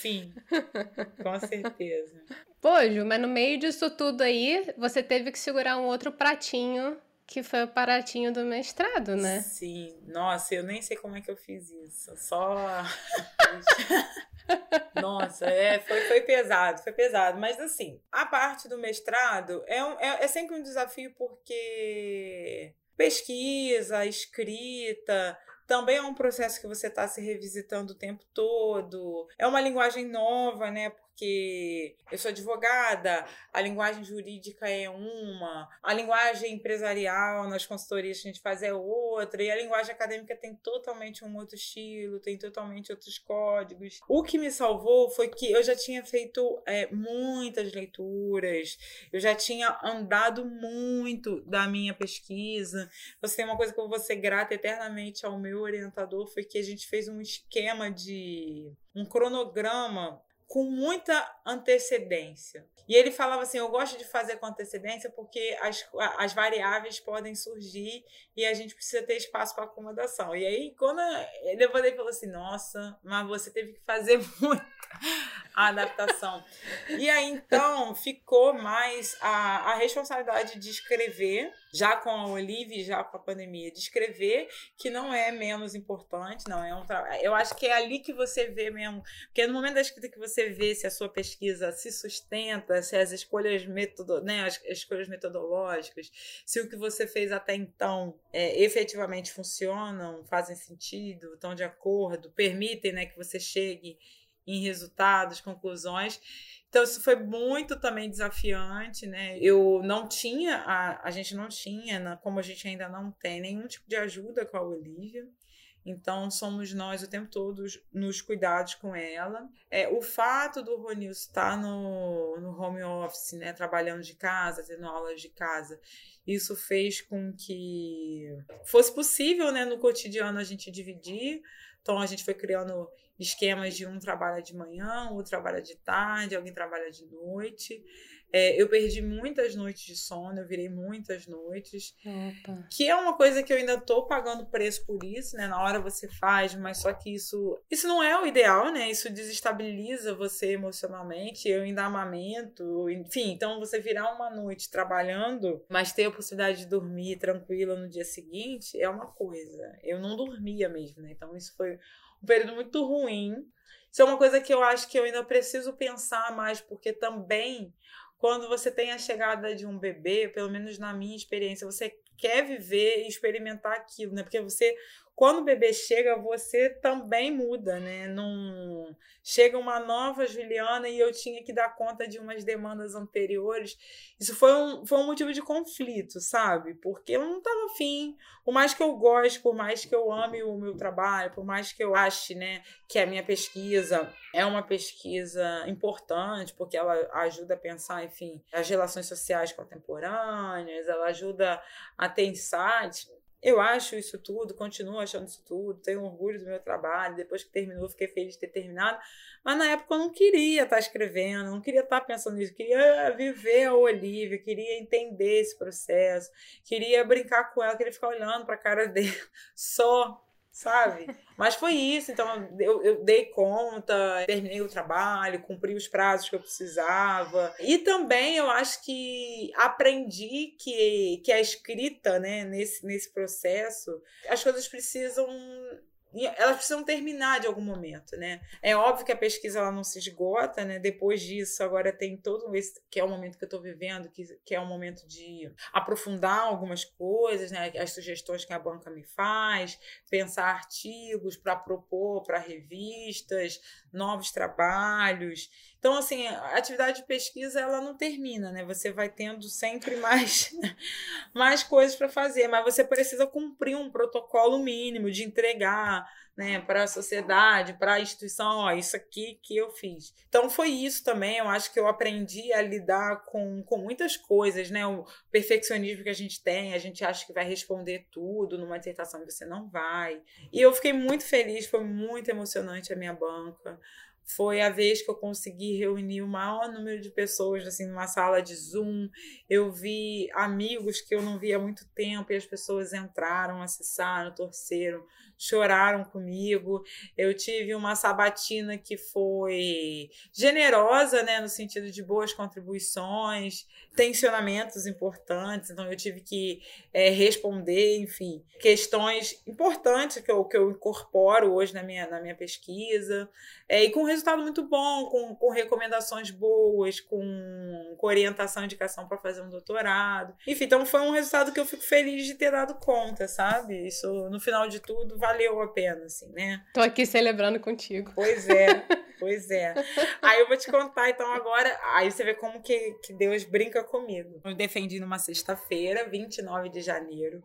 Sim, com certeza. Pô, Ju, mas no meio disso tudo aí, você teve que segurar um outro pratinho que foi o pratinho do mestrado, né? Sim, nossa, eu nem sei como é que eu fiz isso. Só. Nossa, é, foi, foi pesado, foi pesado. Mas assim, a parte do mestrado é, um, é, é sempre um desafio porque pesquisa, escrita, também é um processo que você está se revisitando o tempo todo. É uma linguagem nova, né? Porque eu sou advogada, a linguagem jurídica é uma, a linguagem empresarial nas consultorias que a gente faz é outra, e a linguagem acadêmica tem totalmente um outro estilo, tem totalmente outros códigos. O que me salvou foi que eu já tinha feito é, muitas leituras, eu já tinha andado muito da minha pesquisa. Você tem uma coisa que eu vou ser grata eternamente ao meu orientador, foi que a gente fez um esquema de um cronograma com muita antecedência. E ele falava assim: eu gosto de fazer com antecedência porque as, as variáveis podem surgir e a gente precisa ter espaço para acomodação. E aí, quando ele levantei e falou assim: nossa, mas você teve que fazer muita adaptação. e aí, então, ficou mais a, a responsabilidade de escrever, já com a Olivia, já com a pandemia, de escrever, que não é menos importante, não é um trabalho. Eu acho que é ali que você vê mesmo, porque é no momento da escrita que você vê se a sua pesquisa se sustenta, se as escolhas, metodo, né, as escolhas metodológicas, se o que você fez até então é, efetivamente funcionam, fazem sentido, estão de acordo, permitem né, que você chegue em resultados, conclusões. Então, isso foi muito também desafiante, né? Eu não tinha, a, a gente não tinha, como a gente ainda não tem, nenhum tipo de ajuda com a Olivia. Então, somos nós o tempo todo nos cuidados com ela. É, o fato do Ronil estar no, no home office, né, trabalhando de casa, tendo aulas de casa, isso fez com que fosse possível, né, no cotidiano, a gente dividir. Então, a gente foi criando esquemas de um trabalha de manhã, outro trabalha de tarde, alguém trabalha de noite. É, eu perdi muitas noites de sono, eu virei muitas noites. Opa. Que é uma coisa que eu ainda tô pagando preço por isso, né? Na hora você faz, mas só que isso. Isso não é o ideal, né? Isso desestabiliza você emocionalmente. Eu ainda amamento, enfim. Então você virar uma noite trabalhando, mas ter a possibilidade de dormir tranquila no dia seguinte é uma coisa. Eu não dormia mesmo, né? Então isso foi um período muito ruim. Isso é uma coisa que eu acho que eu ainda preciso pensar mais, porque também quando você tem a chegada de um bebê, pelo menos na minha experiência, você quer viver e experimentar aquilo, né? Porque você quando o bebê chega, você também muda, né? Num... Chega uma nova Juliana e eu tinha que dar conta de umas demandas anteriores. Isso foi um, foi um motivo de conflito, sabe? Porque eu não estava afim. Por mais que eu goste, por mais que eu ame o meu trabalho, por mais que eu ache né, que a minha pesquisa é uma pesquisa importante, porque ela ajuda a pensar, enfim, as relações sociais contemporâneas, ela ajuda a ter insights eu acho isso tudo, continuo achando isso tudo, tenho orgulho do meu trabalho. Depois que terminou, fiquei feliz de ter terminado. Mas na época eu não queria estar escrevendo, não queria estar pensando nisso, queria viver a Olivia, queria entender esse processo, queria brincar com ela, queria ficar olhando para a cara dele só sabe? Mas foi isso, então eu, eu, dei conta, terminei o trabalho, cumpri os prazos que eu precisava. E também eu acho que aprendi que, que a escrita, né, nesse, nesse processo, as coisas precisam elas precisam terminar de algum momento, né? É óbvio que a pesquisa ela não se esgota, né? Depois disso, agora tem todo esse que é o momento que eu estou vivendo, que, que é o momento de aprofundar algumas coisas, né? As sugestões que a banca me faz, pensar artigos para propor para revistas, novos trabalhos. Então, assim, a atividade de pesquisa ela não termina, né? Você vai tendo sempre mais, mais coisas para fazer, mas você precisa cumprir um protocolo mínimo de entregar né, para a sociedade, para a instituição, ó, isso aqui que eu fiz. Então foi isso também, eu acho que eu aprendi a lidar com, com muitas coisas, né? O perfeccionismo que a gente tem, a gente acha que vai responder tudo numa dissertação e você não vai. E eu fiquei muito feliz, foi muito emocionante a minha banca foi a vez que eu consegui reunir o maior número de pessoas assim numa sala de Zoom. Eu vi amigos que eu não via há muito tempo e as pessoas entraram, acessaram, torceram, choraram comigo. Eu tive uma sabatina que foi generosa, né, no sentido de boas contribuições, tensionamentos importantes. Então eu tive que é, responder, enfim, questões importantes que eu, que eu incorporo hoje na minha, na minha pesquisa. É, e com resultado muito bom, com, com recomendações boas, com, com orientação e indicação para fazer um doutorado. Enfim, então foi um resultado que eu fico feliz de ter dado conta, sabe? Isso, no final de tudo, valeu a pena, assim, né? Tô aqui celebrando contigo. Pois é, pois é. Aí eu vou te contar, então, agora. Aí você vê como que, que Deus brinca comigo. Eu defendi numa sexta-feira, 29 de janeiro.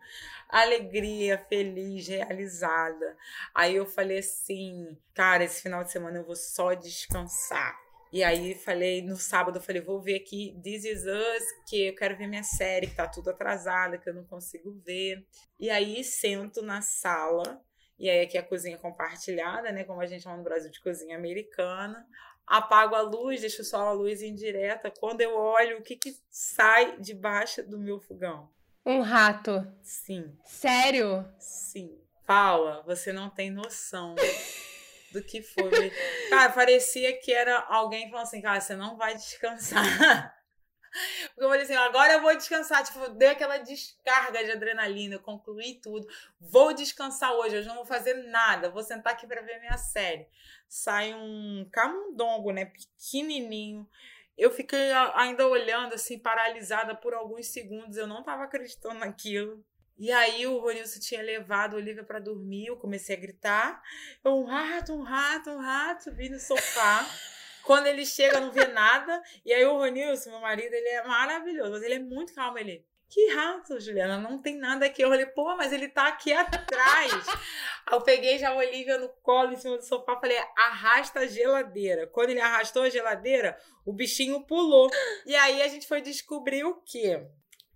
Alegria, feliz, realizada. Aí eu falei assim, cara, esse final de semana eu vou só descansar. E aí falei, no sábado, eu falei, vou ver aqui This Is Us, que eu quero ver minha série, que tá tudo atrasada, que eu não consigo ver. E aí sento na sala, e aí aqui é a cozinha compartilhada, né? Como a gente chama no Brasil de cozinha americana. Apago a luz, deixo só a luz indireta. Quando eu olho, o que que sai debaixo do meu fogão? Um rato. Sim. Sério? Sim. Paula, você não tem noção do que foi. Cara, parecia que era alguém falando assim, cara, você não vai descansar. Porque eu falei assim, agora eu vou descansar. Tipo, deu aquela descarga de adrenalina, eu concluí tudo. Vou descansar hoje, hoje não vou fazer nada. Vou sentar aqui para ver minha série. Sai um camundongo, né? Pequenininho. Eu fiquei ainda olhando, assim, paralisada por alguns segundos. Eu não tava acreditando naquilo. E aí o Ronilson tinha levado a Olivia para dormir, eu comecei a gritar. Um rato, um rato, um rato, vi no sofá. Quando ele chega, não vê nada. E aí o Ronilson, meu marido, ele é maravilhoso, mas ele é muito calmo. Ele, que rato, Juliana, não tem nada aqui. Eu falei, pô, mas ele tá aqui atrás. eu peguei já a Olivia no colo, em cima do sofá, falei, arrasta a geladeira. Quando ele arrastou a geladeira, o bichinho pulou. E aí a gente foi descobrir o quê?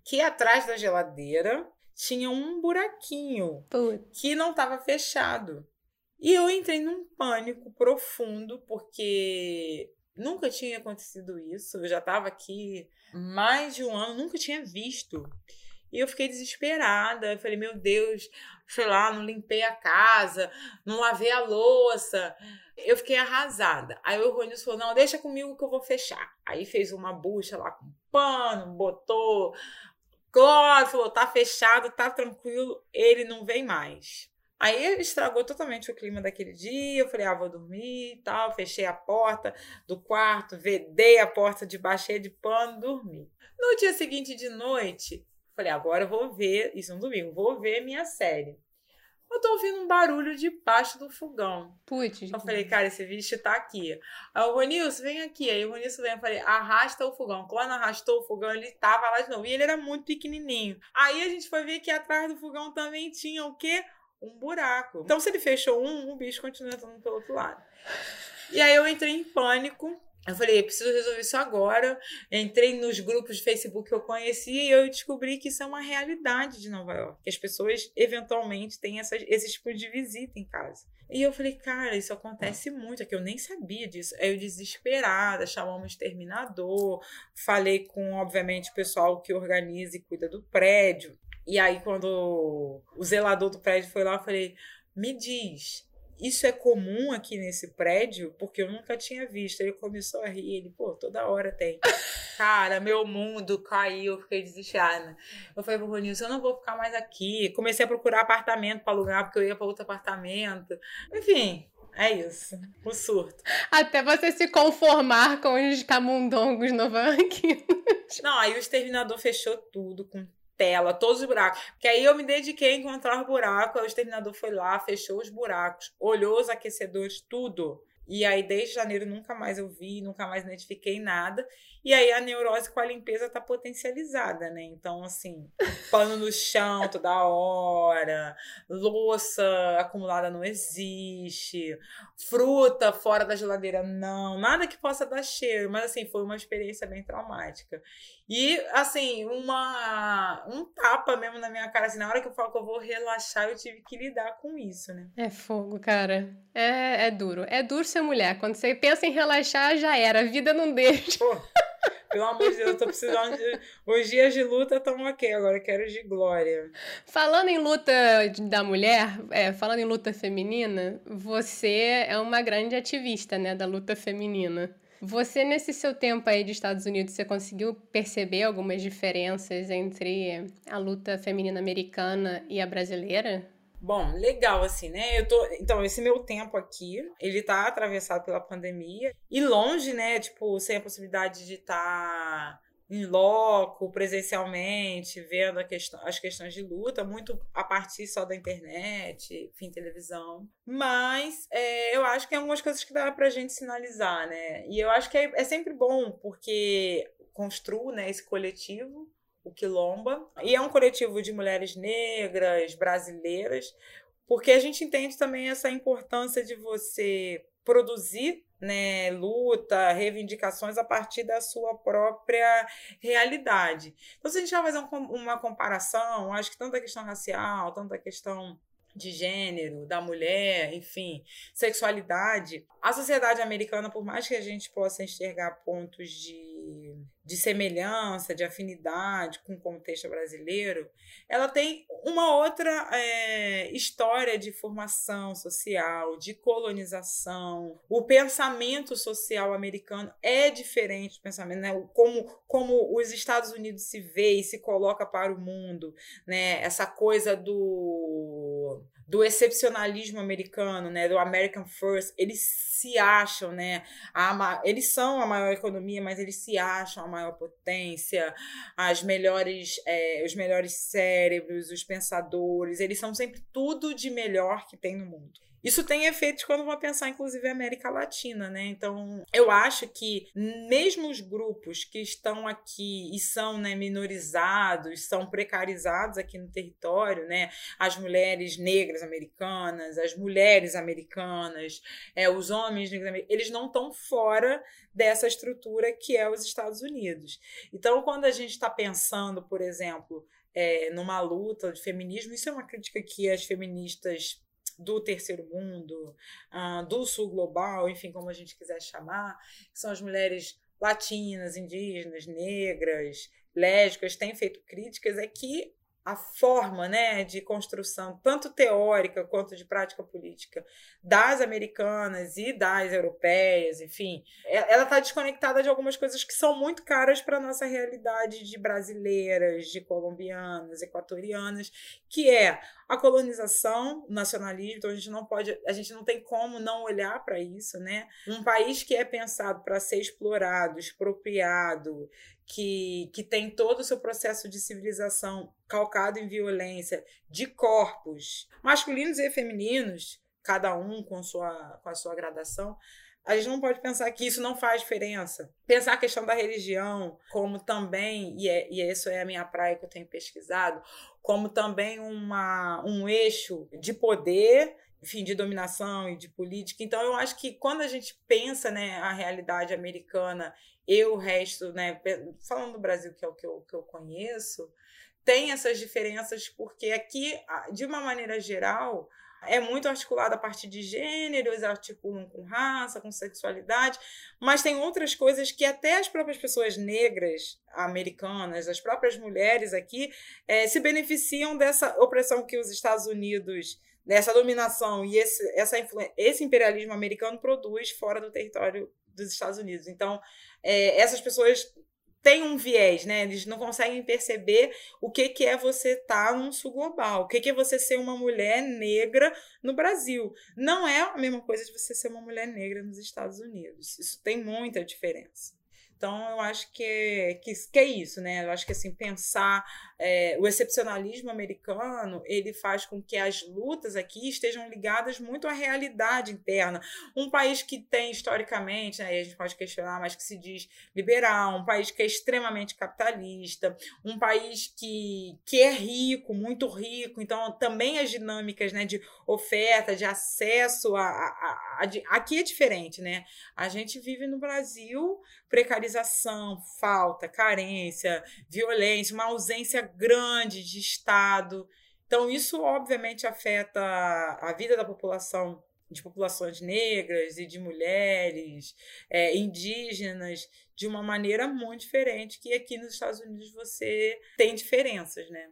Que atrás da geladeira tinha um buraquinho que não estava fechado. E eu entrei num pânico profundo, porque nunca tinha acontecido isso. Eu já estava aqui mais de um ano, nunca tinha visto. E eu fiquei desesperada. Eu falei, meu Deus, sei lá, não limpei a casa, não lavei a louça. Eu fiquei arrasada. Aí o Ronilson falou: não, deixa comigo que eu vou fechar. Aí fez uma bucha lá com pano, botou. Cloro, falou: tá fechado, tá tranquilo, ele não vem mais. Aí estragou totalmente o clima daquele dia. Eu falei, ah, vou dormir e tal. Fechei a porta do quarto, vedei a porta de baixo de pano, dormi. No dia seguinte de noite, falei, agora eu vou ver, isso é um domingo, vou ver minha série. Eu tô ouvindo um barulho debaixo do fogão. Putz. Eu falei, cara, esse bicho tá aqui. Aí o Ronilson, vem aqui. Aí o Ronilson vem, eu falei, arrasta o fogão. Quando arrastou o fogão, ele tava lá de novo. E ele era muito pequenininho. Aí a gente foi ver que atrás do fogão também tinha o quê? um buraco. Então, se ele fechou um, o bicho continua entrando pelo outro lado. E aí eu entrei em pânico. Eu falei, preciso resolver isso agora. Entrei nos grupos de Facebook que eu conhecia e eu descobri que isso é uma realidade de Nova York. Que as pessoas, eventualmente, têm essas, esse tipo de visita em casa. E eu falei, cara, isso acontece muito, é que eu nem sabia disso. Aí eu desesperada, chamamos um exterminador, falei com, obviamente, o pessoal que organiza e cuida do prédio. E aí, quando o zelador do prédio foi lá, eu falei: me diz, isso é comum aqui nesse prédio? Porque eu nunca tinha visto. Ele começou a rir, ele, pô, toda hora tem. Cara, meu mundo caiu, eu fiquei desesperada. Eu falei pro Ronilson, eu não vou ficar mais aqui. Comecei a procurar apartamento para alugar, porque eu ia para outro apartamento. Enfim, é isso. O surto. Até você se conformar com os camundongos novanquinos. Não, aí o exterminador fechou tudo com tela, todos os buracos. Porque aí eu me dediquei a encontrar os buracos, o exterminador foi lá, fechou os buracos, olhou os aquecedores, tudo. E aí, desde janeiro, nunca mais eu vi, nunca mais identifiquei nada. E aí, a neurose com a limpeza tá potencializada, né? Então, assim, pano no chão toda hora, louça acumulada não existe, fruta fora da geladeira não, nada que possa dar cheiro. Mas, assim, foi uma experiência bem traumática. E, assim, uma, um tapa mesmo na minha cara, assim, na hora que eu falo que eu vou relaxar, eu tive que lidar com isso, né? É fogo, cara. É, é duro. É duro ser mulher. Quando você pensa em relaxar, já era. A vida não deixa. Pô, pelo amor de Deus, eu tô precisando de. Os dias de luta estão ok, agora quero de glória. Falando em luta da mulher, é, falando em luta feminina, você é uma grande ativista, né, da luta feminina. Você, nesse seu tempo aí de Estados Unidos, você conseguiu perceber algumas diferenças entre a luta feminina americana e a brasileira? Bom, legal, assim, né? Eu tô. Então, esse meu tempo aqui, ele tá atravessado pela pandemia. E longe, né? Tipo, sem a possibilidade de estar. Tá em loco, presencialmente, vendo questão, as questões de luta, muito a partir só da internet, enfim, televisão. Mas é, eu acho que é algumas coisas que dá pra gente sinalizar, né? E eu acho que é, é sempre bom, porque construo né, esse coletivo, o Quilomba, e é um coletivo de mulheres negras, brasileiras, porque a gente entende também essa importância de você produzir né, luta, reivindicações a partir da sua própria realidade. Então, se a gente vai fazer um, uma comparação, acho que tanto a questão racial, tanto a questão de gênero, da mulher, enfim, sexualidade. A sociedade americana, por mais que a gente possa enxergar pontos de, de semelhança, de afinidade com o contexto brasileiro, ela tem uma outra é, história de formação social, de colonização. O pensamento social americano é diferente do pensamento, né? como, como os Estados Unidos se vê e se coloca para o mundo, né? essa coisa do do excepcionalismo americano, né, do American First, eles se acham, né, a, eles são a maior economia, mas eles se acham a maior potência, as melhores, é, os melhores cérebros, os pensadores, eles são sempre tudo de melhor que tem no mundo. Isso tem efeitos quando vão pensar, inclusive, a América Latina, né? Então, eu acho que mesmo os grupos que estão aqui e são né, minorizados, são precarizados aqui no território, né? As mulheres negras americanas, as mulheres americanas, é, os homens negros, eles não estão fora dessa estrutura que é os Estados Unidos. Então, quando a gente está pensando, por exemplo, é, numa luta de feminismo, isso é uma crítica que as feministas do terceiro mundo, uh, do sul global, enfim, como a gente quiser chamar, que são as mulheres latinas, indígenas, negras, lésbicas, têm feito críticas, é que a forma né, de construção, tanto teórica quanto de prática política, das americanas e das europeias, enfim, ela está desconectada de algumas coisas que são muito caras para a nossa realidade de brasileiras, de colombianas, equatorianas, que é a colonização, o nacionalismo, então a gente não pode, a gente não tem como não olhar para isso, né? Um país que é pensado para ser explorado, expropriado, que, que tem todo o seu processo de civilização calcado em violência de corpos masculinos e femininos, cada um com, sua, com a sua gradação, a gente não pode pensar que isso não faz diferença. Pensar a questão da religião, como também, e, é, e isso é a minha praia que eu tenho pesquisado, como também uma, um eixo de poder enfim, de dominação e de política. Então, eu acho que quando a gente pensa né, a realidade americana e o resto, né, falando do Brasil, que é o que eu, que eu conheço, tem essas diferenças, porque aqui, de uma maneira geral, é muito articulado a partir de gênero, eles articulam com raça, com sexualidade, mas tem outras coisas que até as próprias pessoas negras americanas, as próprias mulheres aqui, é, se beneficiam dessa opressão que os Estados Unidos dessa dominação e esse, essa esse imperialismo americano produz fora do território dos Estados Unidos. Então, é, essas pessoas têm um viés, né? Eles não conseguem perceber o que, que é você estar tá num sul global, o que, que é você ser uma mulher negra no Brasil. Não é a mesma coisa de você ser uma mulher negra nos Estados Unidos. Isso tem muita diferença. Então, eu acho que, que, que é isso, né? Eu acho que, assim, pensar é, o excepcionalismo americano, ele faz com que as lutas aqui estejam ligadas muito à realidade interna. Um país que tem, historicamente, né, a gente pode questionar, mas que se diz liberal, um país que é extremamente capitalista, um país que, que é rico, muito rico, então também as dinâmicas né, de oferta, de acesso a, a, a, a aqui é diferente, né? A gente vive no Brasil precarização, falta, carência, violência, uma ausência grande de Estado. Então, isso obviamente afeta a vida da população, de populações negras e de mulheres, é, indígenas, de uma maneira muito diferente que aqui nos Estados Unidos você tem diferenças, né?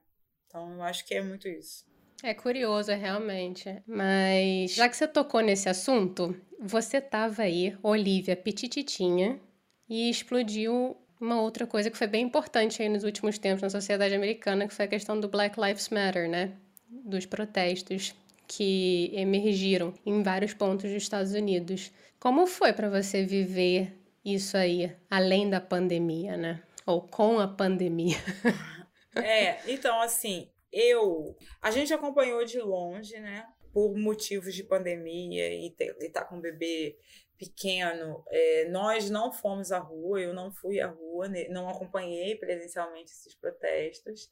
Então, eu acho que é muito isso. É curioso, realmente. Mas já que você tocou nesse assunto, você estava aí, Olivia Petititinha, e explodiu uma outra coisa que foi bem importante aí nos últimos tempos na sociedade americana, que foi a questão do Black Lives Matter, né? Dos protestos que emergiram em vários pontos dos Estados Unidos. Como foi para você viver isso aí, além da pandemia, né? Ou com a pandemia? é, então, assim, eu. A gente acompanhou de longe, né? Por motivos de pandemia e estar tá com o bebê pequeno, é, nós não fomos à rua, eu não fui à rua, não acompanhei presencialmente esses protestos,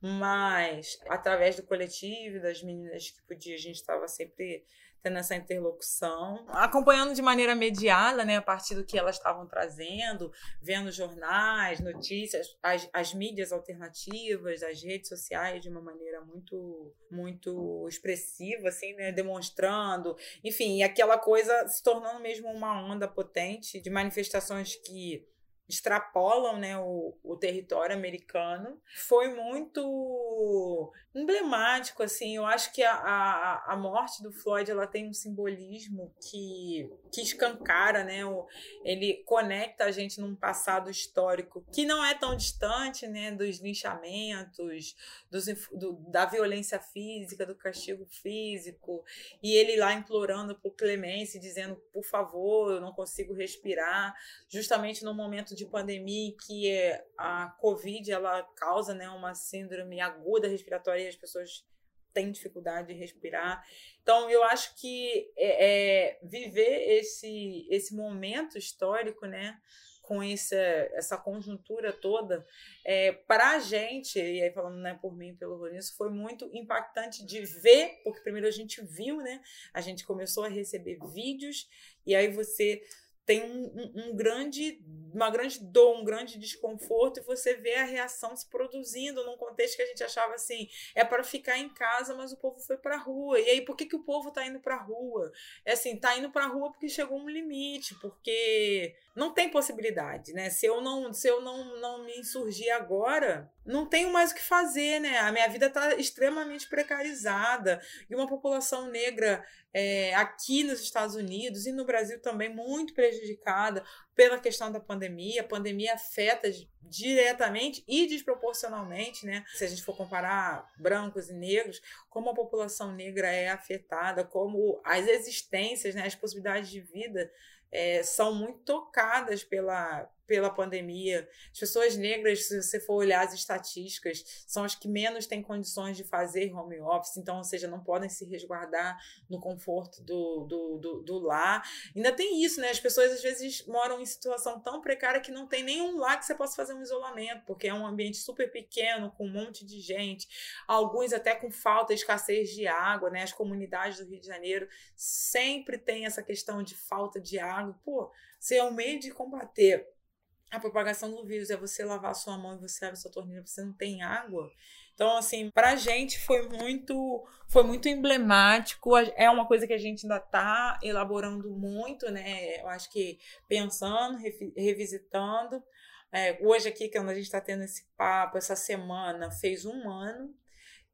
mas através do coletivo, das meninas que podia, a gente estava sempre tendo essa interlocução, acompanhando de maneira mediada, né, a partir do que elas estavam trazendo, vendo jornais, notícias, as, as mídias alternativas, as redes sociais de uma maneira muito muito expressiva, assim, né, demonstrando, enfim, aquela coisa se tornando mesmo uma onda potente de manifestações que extrapolam né, o, o território americano. Foi muito emblemático, assim. Eu acho que a, a, a morte do Floyd ela tem um simbolismo que, que escancara, né? O, ele conecta a gente num passado histórico que não é tão distante, né? Dos linchamentos, dos, do, da violência física, do castigo físico. E ele lá implorando por clemência, dizendo, por favor, eu não consigo respirar. Justamente no momento de pandemia em que a Covid ela causa né, uma síndrome aguda respiratória e as pessoas têm dificuldade de respirar. Então, eu acho que é, é, viver esse, esse momento histórico, né, com essa, essa conjuntura toda, é, para a gente, e aí falando né, por mim pelo Lourenço, foi muito impactante de ver, porque primeiro a gente viu, né, a gente começou a receber vídeos, e aí você tem um, um, um, grande, uma grande dor, um grande desconforto, e você vê a reação se produzindo num contexto que a gente achava assim, é para ficar em casa, mas o povo foi para rua. E aí, por que, que o povo está indo para rua? É assim, tá indo para rua porque chegou um limite, porque não tem possibilidade, né? Se eu não, se eu não, não me insurgir agora, não tenho mais o que fazer, né? A minha vida está extremamente precarizada e uma população negra é, aqui nos Estados Unidos e no Brasil também muito prejudicada pela questão da pandemia. A pandemia afeta diretamente e desproporcionalmente, né? Se a gente for comparar brancos e negros, como a população negra é afetada, como as existências, né, as possibilidades de vida é, são muito tocadas pela, pela pandemia. As pessoas negras, se você for olhar as estatísticas, são as que menos têm condições de fazer home office, então, ou seja, não podem se resguardar no conforto do, do, do, do lar. Ainda tem isso, né? As pessoas às vezes moram em situação tão precária que não tem nenhum lar que você possa fazer um isolamento, porque é um ambiente super pequeno, com um monte de gente, alguns até com falta, escassez de água, né? As comunidades do Rio de Janeiro sempre tem essa questão de falta de água. Pô, se é um meio de combater a propagação do vírus é você lavar a sua mão e você abre a sua torneira, você não tem água. Então, assim, pra gente foi muito, foi muito emblemático. É uma coisa que a gente ainda está elaborando muito, né? Eu acho que pensando, revisitando. É, hoje aqui, quando a gente está tendo esse papo, essa semana, fez um ano.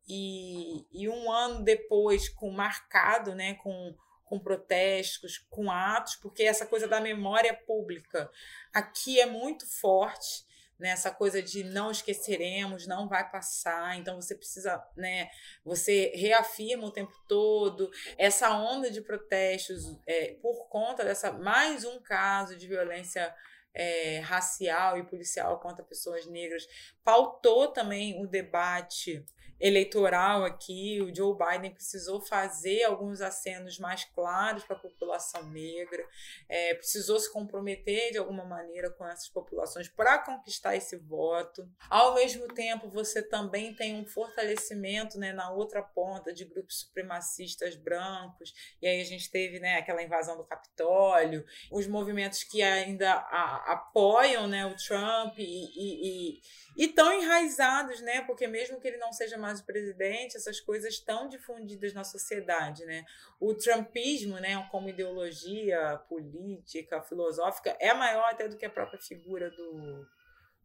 E, e um ano depois, com marcado, né? Com com protestos, com atos, porque essa coisa da memória pública aqui é muito forte. Né, essa coisa de não esqueceremos, não vai passar, então você precisa, né, você reafirma o tempo todo essa onda de protestos é, por conta dessa mais um caso de violência é, racial e policial contra pessoas negras, pautou também o debate eleitoral aqui, o Joe Biden precisou fazer alguns acenos mais claros para a população negra, é, precisou se comprometer de alguma maneira com essas populações para conquistar esse voto. Ao mesmo tempo, você também tem um fortalecimento né, na outra ponta de grupos supremacistas brancos, e aí a gente teve né, aquela invasão do Capitólio, os movimentos que ainda a, apoiam né, o Trump e, e, e e tão enraizados, né? Porque mesmo que ele não seja mais o presidente, essas coisas estão difundidas na sociedade, né? O trumpismo, né, como ideologia política, filosófica, é maior até do que a própria figura do,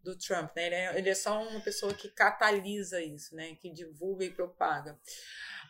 do Trump, né? Ele é, ele é só uma pessoa que catalisa isso, né? Que divulga e propaga.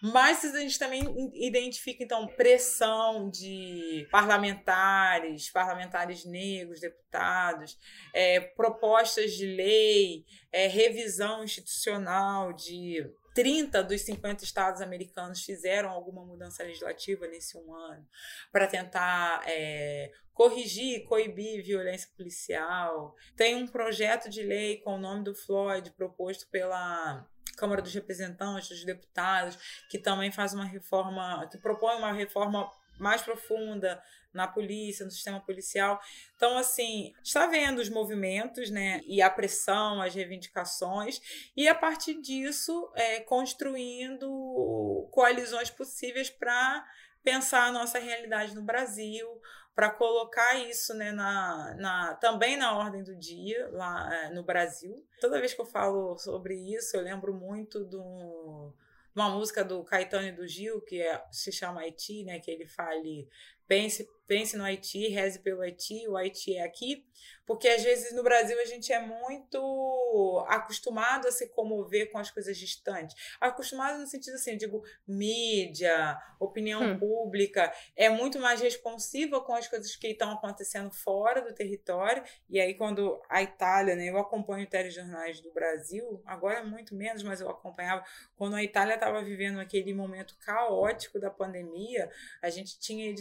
Mas a gente também identifica, então, pressão de parlamentares, parlamentares negros, deputados, é, propostas de lei, é, revisão institucional de 30 dos 50 estados americanos fizeram alguma mudança legislativa nesse um ano para tentar é, corrigir, coibir violência policial. Tem um projeto de lei com o nome do Floyd proposto pela Câmara dos Representantes, dos deputados, que também faz uma reforma, que propõe uma reforma mais profunda na polícia, no sistema policial. Então, assim, está vendo os movimentos, né, e a pressão, as reivindicações, e a partir disso, é, construindo coalizões possíveis para pensar a nossa realidade no Brasil, para colocar isso né, na, na, também na ordem do dia lá é, no Brasil. Toda vez que eu falo sobre isso, eu lembro muito do uma música do Caetano e do Gil, que é, se chama Haiti, né? Que ele fale pense, pense no Haiti, reze pelo Haiti, o Haiti é aqui, porque às vezes no Brasil a gente é muito acostumado a se comover com as coisas distantes. Acostumado no sentido assim, eu digo, mídia, opinião hum. pública, é muito mais responsiva com as coisas que estão acontecendo fora do território. E aí, quando a Itália, né, eu acompanho telejornais do Brasil, agora muito menos, mas eu acompanhava, quando a Itália estava vivendo aquele momento caótico da pandemia, a gente tinha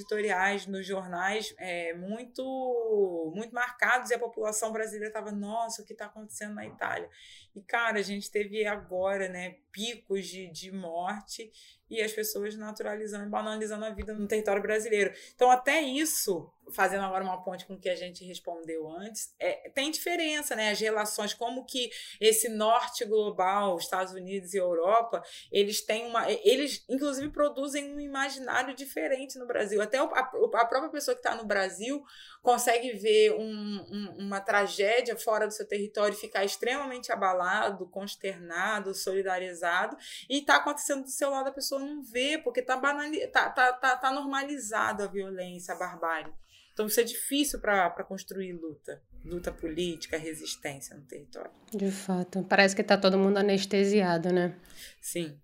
nos jornais é, muito, muito marcados e a população brasileira estava, nossa, o que está acontecendo na Itália? E, cara, a gente teve agora, né, picos de, de morte e as pessoas naturalizando e banalizando a vida no território brasileiro. Então, até isso fazendo agora uma ponte com o que a gente respondeu antes, é, tem diferença, né? As relações, como que esse norte global, Estados Unidos e Europa, eles têm uma. Eles, inclusive, produzem um imaginário diferente no Brasil. Até a, a própria pessoa que está no Brasil consegue ver um, um, uma tragédia fora do seu território e ficar extremamente abalado, consternado, solidarizado, e está acontecendo do seu lado, a pessoa não vê, porque está tá, tá, tá, tá normalizado a violência, a barbárie. Então isso é difícil para construir luta, luta política, resistência no território. De fato, parece que está todo mundo anestesiado, né? Sim.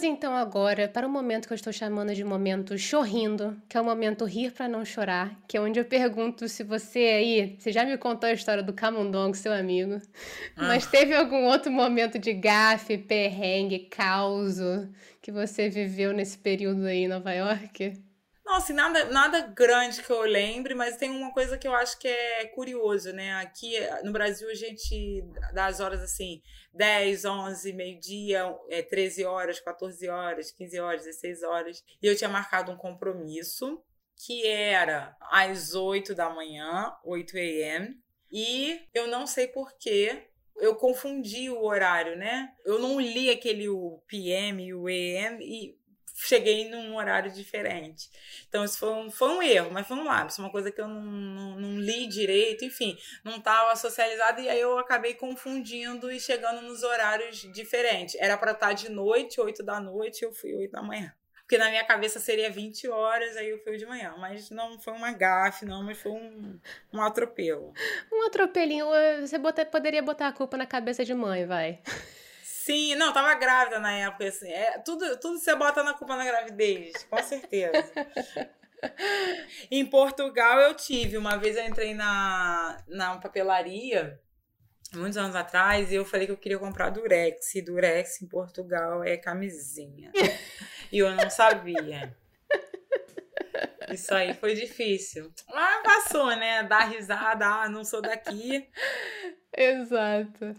Vamos então agora para o momento que eu estou chamando de momento chorrindo, que é o momento rir para não chorar, que é onde eu pergunto se você aí, você já me contou a história do Camundongo, seu amigo, ah. mas teve algum outro momento de gafe, perrengue, causo que você viveu nesse período aí em Nova York? Não, assim, nada, nada grande que eu lembre, mas tem uma coisa que eu acho que é curioso, né? Aqui no Brasil a gente dá as horas assim, 10, 11, meio-dia, é, 13 horas, 14 horas, 15 horas, 16 horas. E eu tinha marcado um compromisso que era às 8 da manhã, 8 a.m. E eu não sei porquê, eu confundi o horário, né? Eu não li aquele PM e o AM e cheguei num horário diferente. Então, isso foi um, foi um erro, mas foi um lápis, uma coisa que eu não, não, não li direito, enfim, não estava socializada, e aí eu acabei confundindo e chegando nos horários diferentes. Era para estar de noite, 8 da noite, eu fui 8 da manhã. Porque na minha cabeça seria 20 horas, aí eu fui de manhã. Mas não foi uma gafe, não, mas foi um, um atropelo. Um atropelinho, você bota, poderia botar a culpa na cabeça de mãe, vai. Sim, não, tava grávida na época, assim. É, tudo, tudo você bota na culpa na gravidez, com certeza. em Portugal eu tive, uma vez eu entrei na, na papelaria, muitos anos atrás, e eu falei que eu queria comprar Durex. E Durex em Portugal é camisinha. e eu não sabia. Isso aí foi difícil. Mas passou, né? Dar risada, ah, não sou daqui. Exato.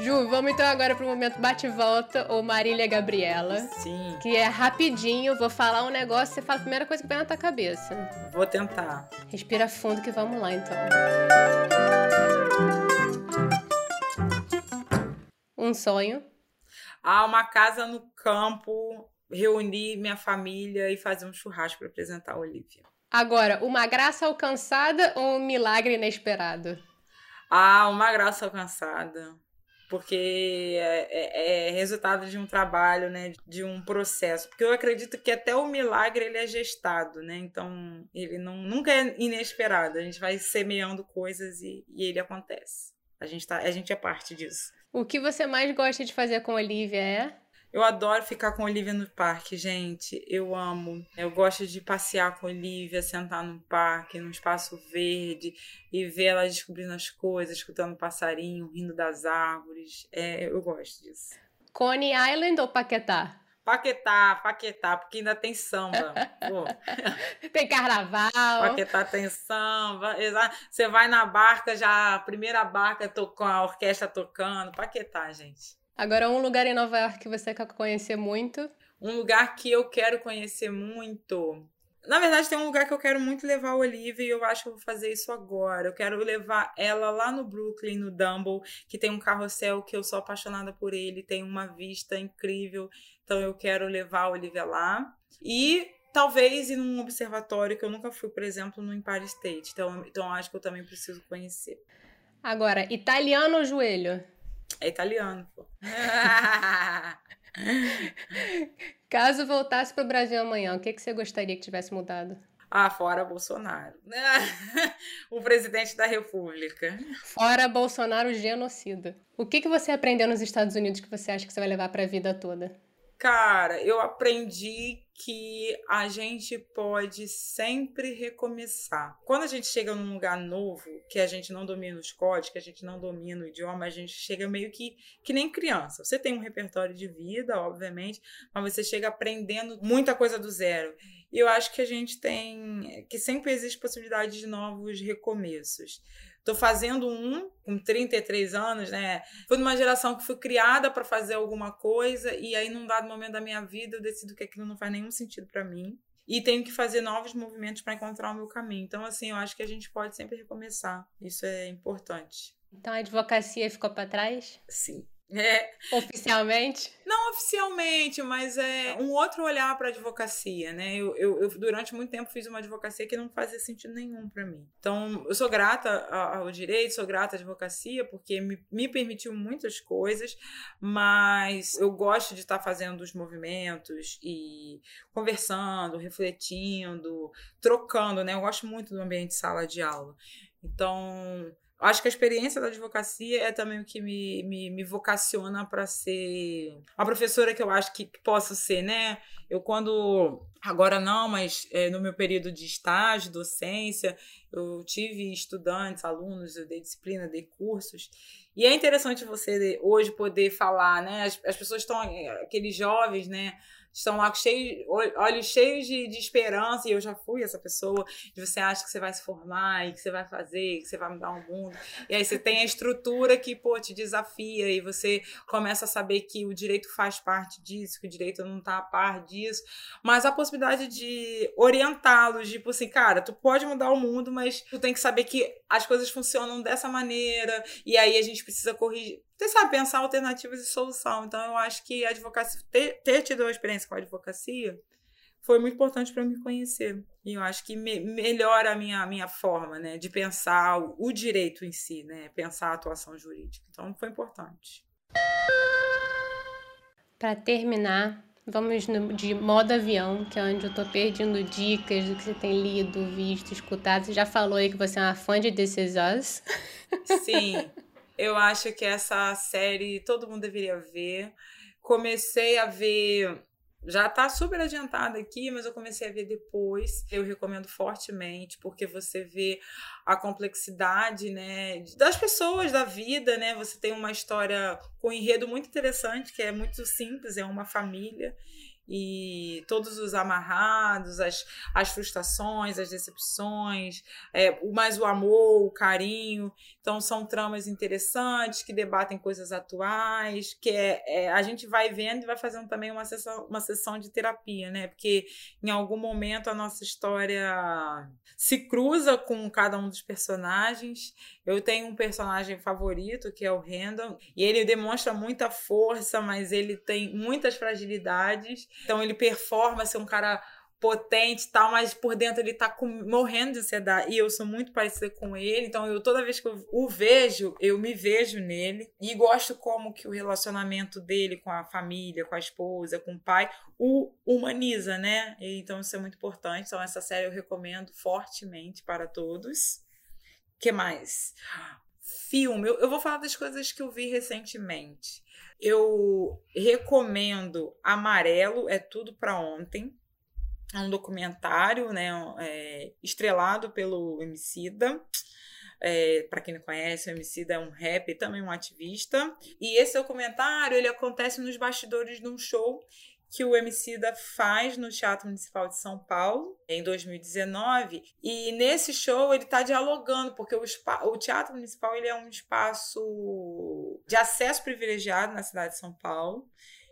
Ju, vamos então agora pro momento bate-volta ou Marília Gabriela. Sim. Que é rapidinho, vou falar um negócio, você fala a primeira coisa que vem na tua cabeça. Vou tentar. Respira fundo que vamos lá então. Um sonho. Ah, uma casa no campo, reunir minha família e fazer um churrasco para apresentar a Olivia. Agora, uma graça alcançada ou um milagre inesperado? Ah, uma graça alcançada porque é, é, é, resultado de um trabalho, né, de um processo. Porque eu acredito que até o milagre ele é gestado, né? Então ele não, nunca é inesperado. A gente vai semeando coisas e, e ele acontece. A gente, tá, a gente é parte disso. O que você mais gosta de fazer com a Olivia é? Eu adoro ficar com a Olivia no parque, gente. Eu amo. Eu gosto de passear com a Olivia, sentar no parque, num espaço verde e ver ela descobrindo as coisas, escutando passarinho, rindo das árvores. É, eu gosto disso. Coney Island ou Paquetá? Paquetá, Paquetá, porque ainda tem samba. tem carnaval. Paquetá tem samba. Você vai na barca, já a primeira barca com a orquestra tocando. Paquetá, gente. Agora, um lugar em Nova York que você quer conhecer muito? Um lugar que eu quero conhecer muito. Na verdade, tem um lugar que eu quero muito levar a Olivia e eu acho que eu vou fazer isso agora. Eu quero levar ela lá no Brooklyn, no Dumble, que tem um carrossel que eu sou apaixonada por ele, tem uma vista incrível. Então eu quero levar a Olivia lá. E talvez ir num observatório que eu nunca fui, por exemplo, no Empire State. Então, então acho que eu também preciso conhecer. Agora, italiano ou joelho? É italiano, pô. Caso voltasse para o Brasil amanhã, o que, que você gostaria que tivesse mudado? Ah, fora Bolsonaro. o presidente da República. Fora Bolsonaro genocida. O que, que você aprendeu nos Estados Unidos que você acha que você vai levar para a vida toda? Cara, eu aprendi que a gente pode sempre recomeçar. Quando a gente chega num lugar novo, que a gente não domina os códigos, que a gente não domina o idioma, a gente chega meio que que nem criança. Você tem um repertório de vida, obviamente, mas você chega aprendendo muita coisa do zero. E eu acho que a gente tem que sempre existe possibilidade de novos recomeços. Tô fazendo um com 33 anos, né? Fui numa geração que fui criada para fazer alguma coisa e aí num dado momento da minha vida eu decido que aquilo não faz nenhum sentido para mim e tenho que fazer novos movimentos para encontrar o meu caminho. Então assim, eu acho que a gente pode sempre recomeçar. Isso é importante. Então a advocacia ficou para trás? Sim. É. Oficialmente? Não oficialmente, mas é um outro olhar para a advocacia, né? Eu, eu, eu, durante muito tempo fiz uma advocacia que não fazia sentido nenhum para mim. Então, eu sou grata ao direito, sou grata à advocacia, porque me, me permitiu muitas coisas, mas eu gosto de estar fazendo os movimentos e conversando, refletindo, trocando, né? Eu gosto muito do ambiente de sala de aula. Então, Acho que a experiência da advocacia é também o que me, me, me vocaciona para ser a professora que eu acho que, posso ser, né? Eu, quando. Agora não, mas é, no meu período de estágio, docência, eu tive estudantes, alunos, eu dei disciplina, dei cursos. E é interessante você hoje poder falar, né? As, as pessoas estão, aqueles jovens, né? Estão lá cheios, olhos cheios de, de esperança, e eu já fui essa pessoa, de você acha que você vai se formar, e que você vai fazer, que você vai mudar o mundo. E aí você tem a estrutura que, pô, te desafia, e você começa a saber que o direito faz parte disso, que o direito não tá a par disso. Mas a possibilidade de orientá-los, tipo assim, cara, tu pode mudar o mundo, mas tu tem que saber que as coisas funcionam dessa maneira, e aí a gente precisa corrigir você sabe pensar alternativas de solução. Então, eu acho que a advocacia, ter, ter tido uma experiência com a advocacia foi muito importante para me conhecer. E eu acho que me, melhora a minha, a minha forma né, de pensar o, o direito em si, né, pensar a atuação jurídica. Então, foi importante. Para terminar, vamos no, de modo avião, que é onde eu estou perdendo dicas do que você tem lido, visto, escutado. Você já falou aí que você é uma fã de This. Sim. Eu acho que essa série todo mundo deveria ver. Comecei a ver já tá super adiantada aqui, mas eu comecei a ver depois. Eu recomendo fortemente, porque você vê a complexidade, né, das pessoas, da vida, né? Você tem uma história com um enredo muito interessante, que é muito simples, é uma família e todos os amarrados, as, as frustrações, as decepções, é, mais o amor, o carinho. Então, são tramas interessantes que debatem coisas atuais, que é, é, a gente vai vendo e vai fazendo também uma sessão, uma sessão de terapia, né? Porque em algum momento a nossa história se cruza com cada um dos personagens. Eu tenho um personagem favorito, que é o Randall, e ele demonstra muita força, mas ele tem muitas fragilidades. Então ele performa ser um cara potente e tal, mas por dentro ele tá com, morrendo de ansiedade. E eu sou muito parecida com ele, então eu toda vez que eu o vejo, eu me vejo nele. E gosto como que o relacionamento dele com a família, com a esposa, com o pai, o humaniza, né? E, então isso é muito importante. Então essa série eu recomendo fortemente para todos. Que mais? Filme. Eu, eu vou falar das coisas que eu vi recentemente. Eu recomendo Amarelo é tudo para ontem. É um documentário, né, é, estrelado pelo Emicida. É, para quem não conhece, o Emicida é um rapper, também um ativista. E esse documentário ele acontece nos bastidores de um show que o Emicida faz no Teatro Municipal de São Paulo em 2019 e nesse show ele está dialogando porque o, o, Teatro Municipal ele é um espaço de acesso privilegiado na cidade de São Paulo.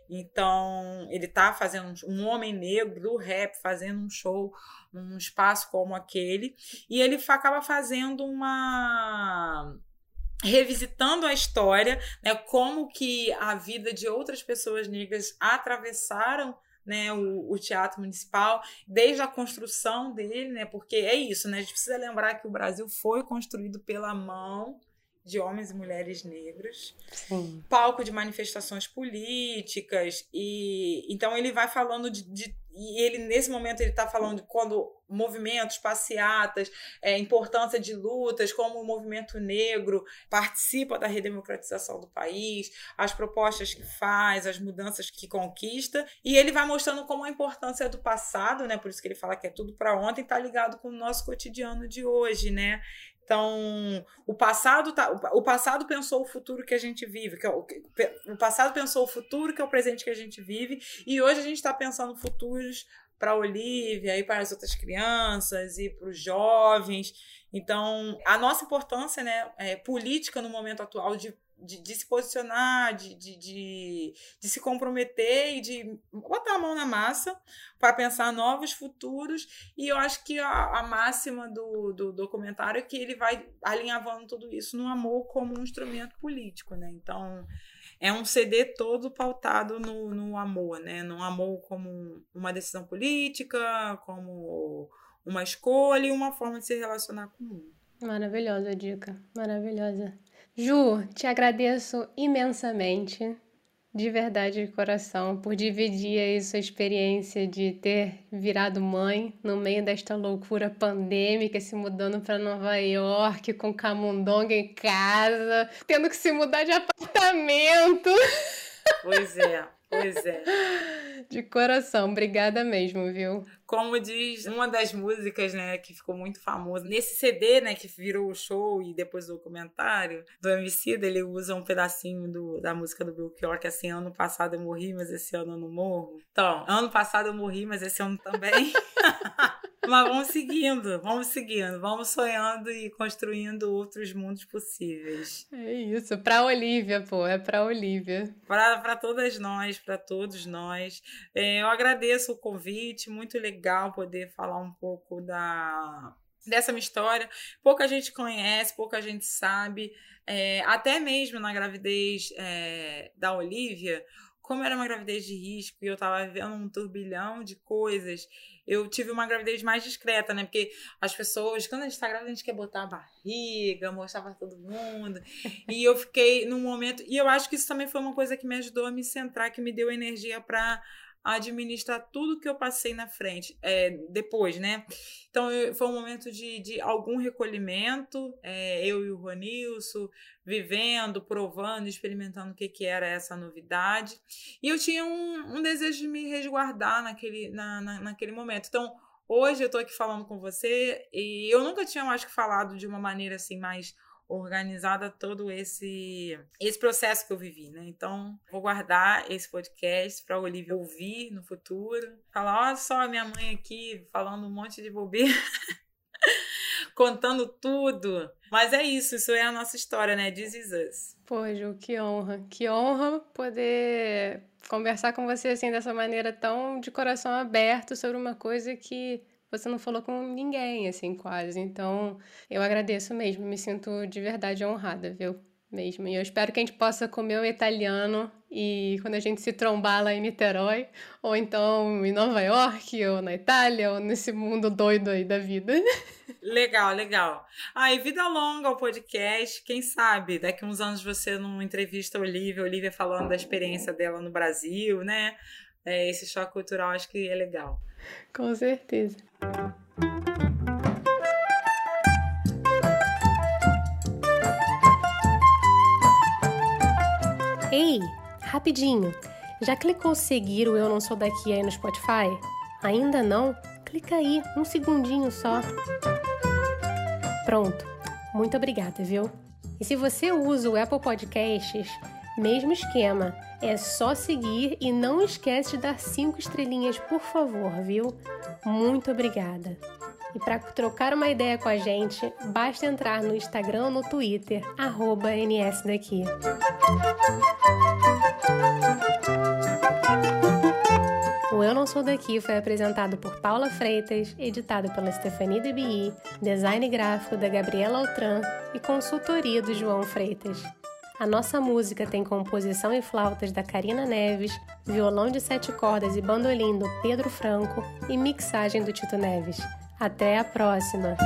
Então ele está fazendo um homem negro do rap fazendo um show num espaço como aquele. E ele acaba fazendo uma revisitando a história, né, como que a vida de outras pessoas negras atravessaram né, o, o, teatro municipal, desde a construção dele, né, porque é isso, né, a gente precisa lembrar que o Brasil foi construído pela mão de homens e mulheres negros, Sim. palco de manifestações políticas e então ele vai falando de, de e ele nesse momento ele está falando de quando movimentos, passeatas, é, importância de lutas, como o movimento negro participa da redemocratização do país, as propostas que faz, as mudanças que conquista, e ele vai mostrando como a importância do passado, né? Por isso que ele fala que é tudo para ontem, está ligado com o nosso cotidiano de hoje, né? Então, o passado tá, o passado pensou o futuro que a gente vive, que é o, o passado pensou o futuro que é o presente que a gente vive, e hoje a gente está pensando futuros para a Olivia e para as outras crianças e para os jovens. Então, a nossa importância né, é, política no momento atual de de, de, se posicionar, de, de, de, se comprometer e de botar a mão na massa para pensar novos futuros. E eu acho que a, a máxima do, do documentário é que ele vai alinhavando tudo isso no amor como um instrumento político, né? Então é um CD todo pautado no, no amor, né? No amor como uma decisão política, como uma escolha e uma forma de se relacionar com o mundo. Maravilhosa dica, maravilhosa. Ju, te agradeço imensamente, de verdade, de coração, por dividir aí sua experiência de ter virado mãe no meio desta loucura pandêmica, se mudando para Nova York com camundonga em casa, tendo que se mudar de apartamento. Pois é. Pois é. De coração, obrigada mesmo, viu? Como diz uma das músicas, né, que ficou muito famosa, nesse CD, né, que virou o show e depois o documentário do MC, ele usa um pedacinho do, da música do Belchior, que assim, ano passado eu morri, mas esse ano eu não morro. Então, ano passado eu morri, mas esse ano também. Mas vamos seguindo, vamos seguindo, vamos sonhando e construindo outros mundos possíveis. É isso, para Olivia, pô, é para Olivia. Para todas nós, para todos nós. É, eu agradeço o convite, muito legal poder falar um pouco da dessa minha história. Pouca gente conhece, pouca gente sabe. É, até mesmo na gravidez é, da Olivia, como era uma gravidez de risco e eu estava vivendo um turbilhão de coisas, eu tive uma gravidez mais discreta, né? Porque as pessoas, quando a gente tá grávida, a gente quer botar a barriga, mostrar pra todo mundo. e eu fiquei num momento. E eu acho que isso também foi uma coisa que me ajudou a me centrar, que me deu energia para administrar tudo que eu passei na frente, é, depois, né? Então eu, foi um momento de, de algum recolhimento, é, eu e o Ronilson vivendo, provando, experimentando o que, que era essa novidade. E eu tinha um, um desejo de me resguardar naquele, na, na, naquele momento. Então, hoje eu estou aqui falando com você e eu nunca tinha, acho que, falado de uma maneira assim mais organizada todo esse esse processo que eu vivi, né? Então, vou guardar esse podcast para Olivia ouvir no futuro, falar, olha só a minha mãe aqui falando um monte de bobeira, contando tudo. Mas é isso, isso é a nossa história, né? This is us. Pô, Ju, que honra. Que honra poder conversar com você assim dessa maneira tão de coração aberto sobre uma coisa que você não falou com ninguém, assim, quase. Então, eu agradeço mesmo, me sinto de verdade honrada, viu? Mesmo. E eu espero que a gente possa comer o italiano e quando a gente se trombar lá em Niterói, ou então em Nova York, ou na Itália, ou nesse mundo doido aí da vida. Legal, legal. Aí, ah, vida longa ao podcast. Quem sabe daqui uns anos você não entrevista a Olivia, a Olivia falando da experiência dela no Brasil, né? É, esse choque cultural acho que é legal. Com certeza. Ei, rapidinho. Já clicou seguir o Eu Não Sou Daqui aí no Spotify? Ainda não? Clica aí, um segundinho só. Pronto. Muito obrigada, viu? E se você usa o Apple Podcasts, mesmo esquema. É só seguir e não esquece de dar cinco estrelinhas, por favor, viu? Muito obrigada. E para trocar uma ideia com a gente, basta entrar no Instagram ou no Twitter, NSDaqui. O Eu Não Sou Daqui foi apresentado por Paula Freitas, editado pela Stephanie DeBi, design gráfico da Gabriela Altran e consultoria do João Freitas. A nossa música tem composição e flautas da Karina Neves, violão de sete cordas e bandolim do Pedro Franco e mixagem do Tito Neves. Até a próxima!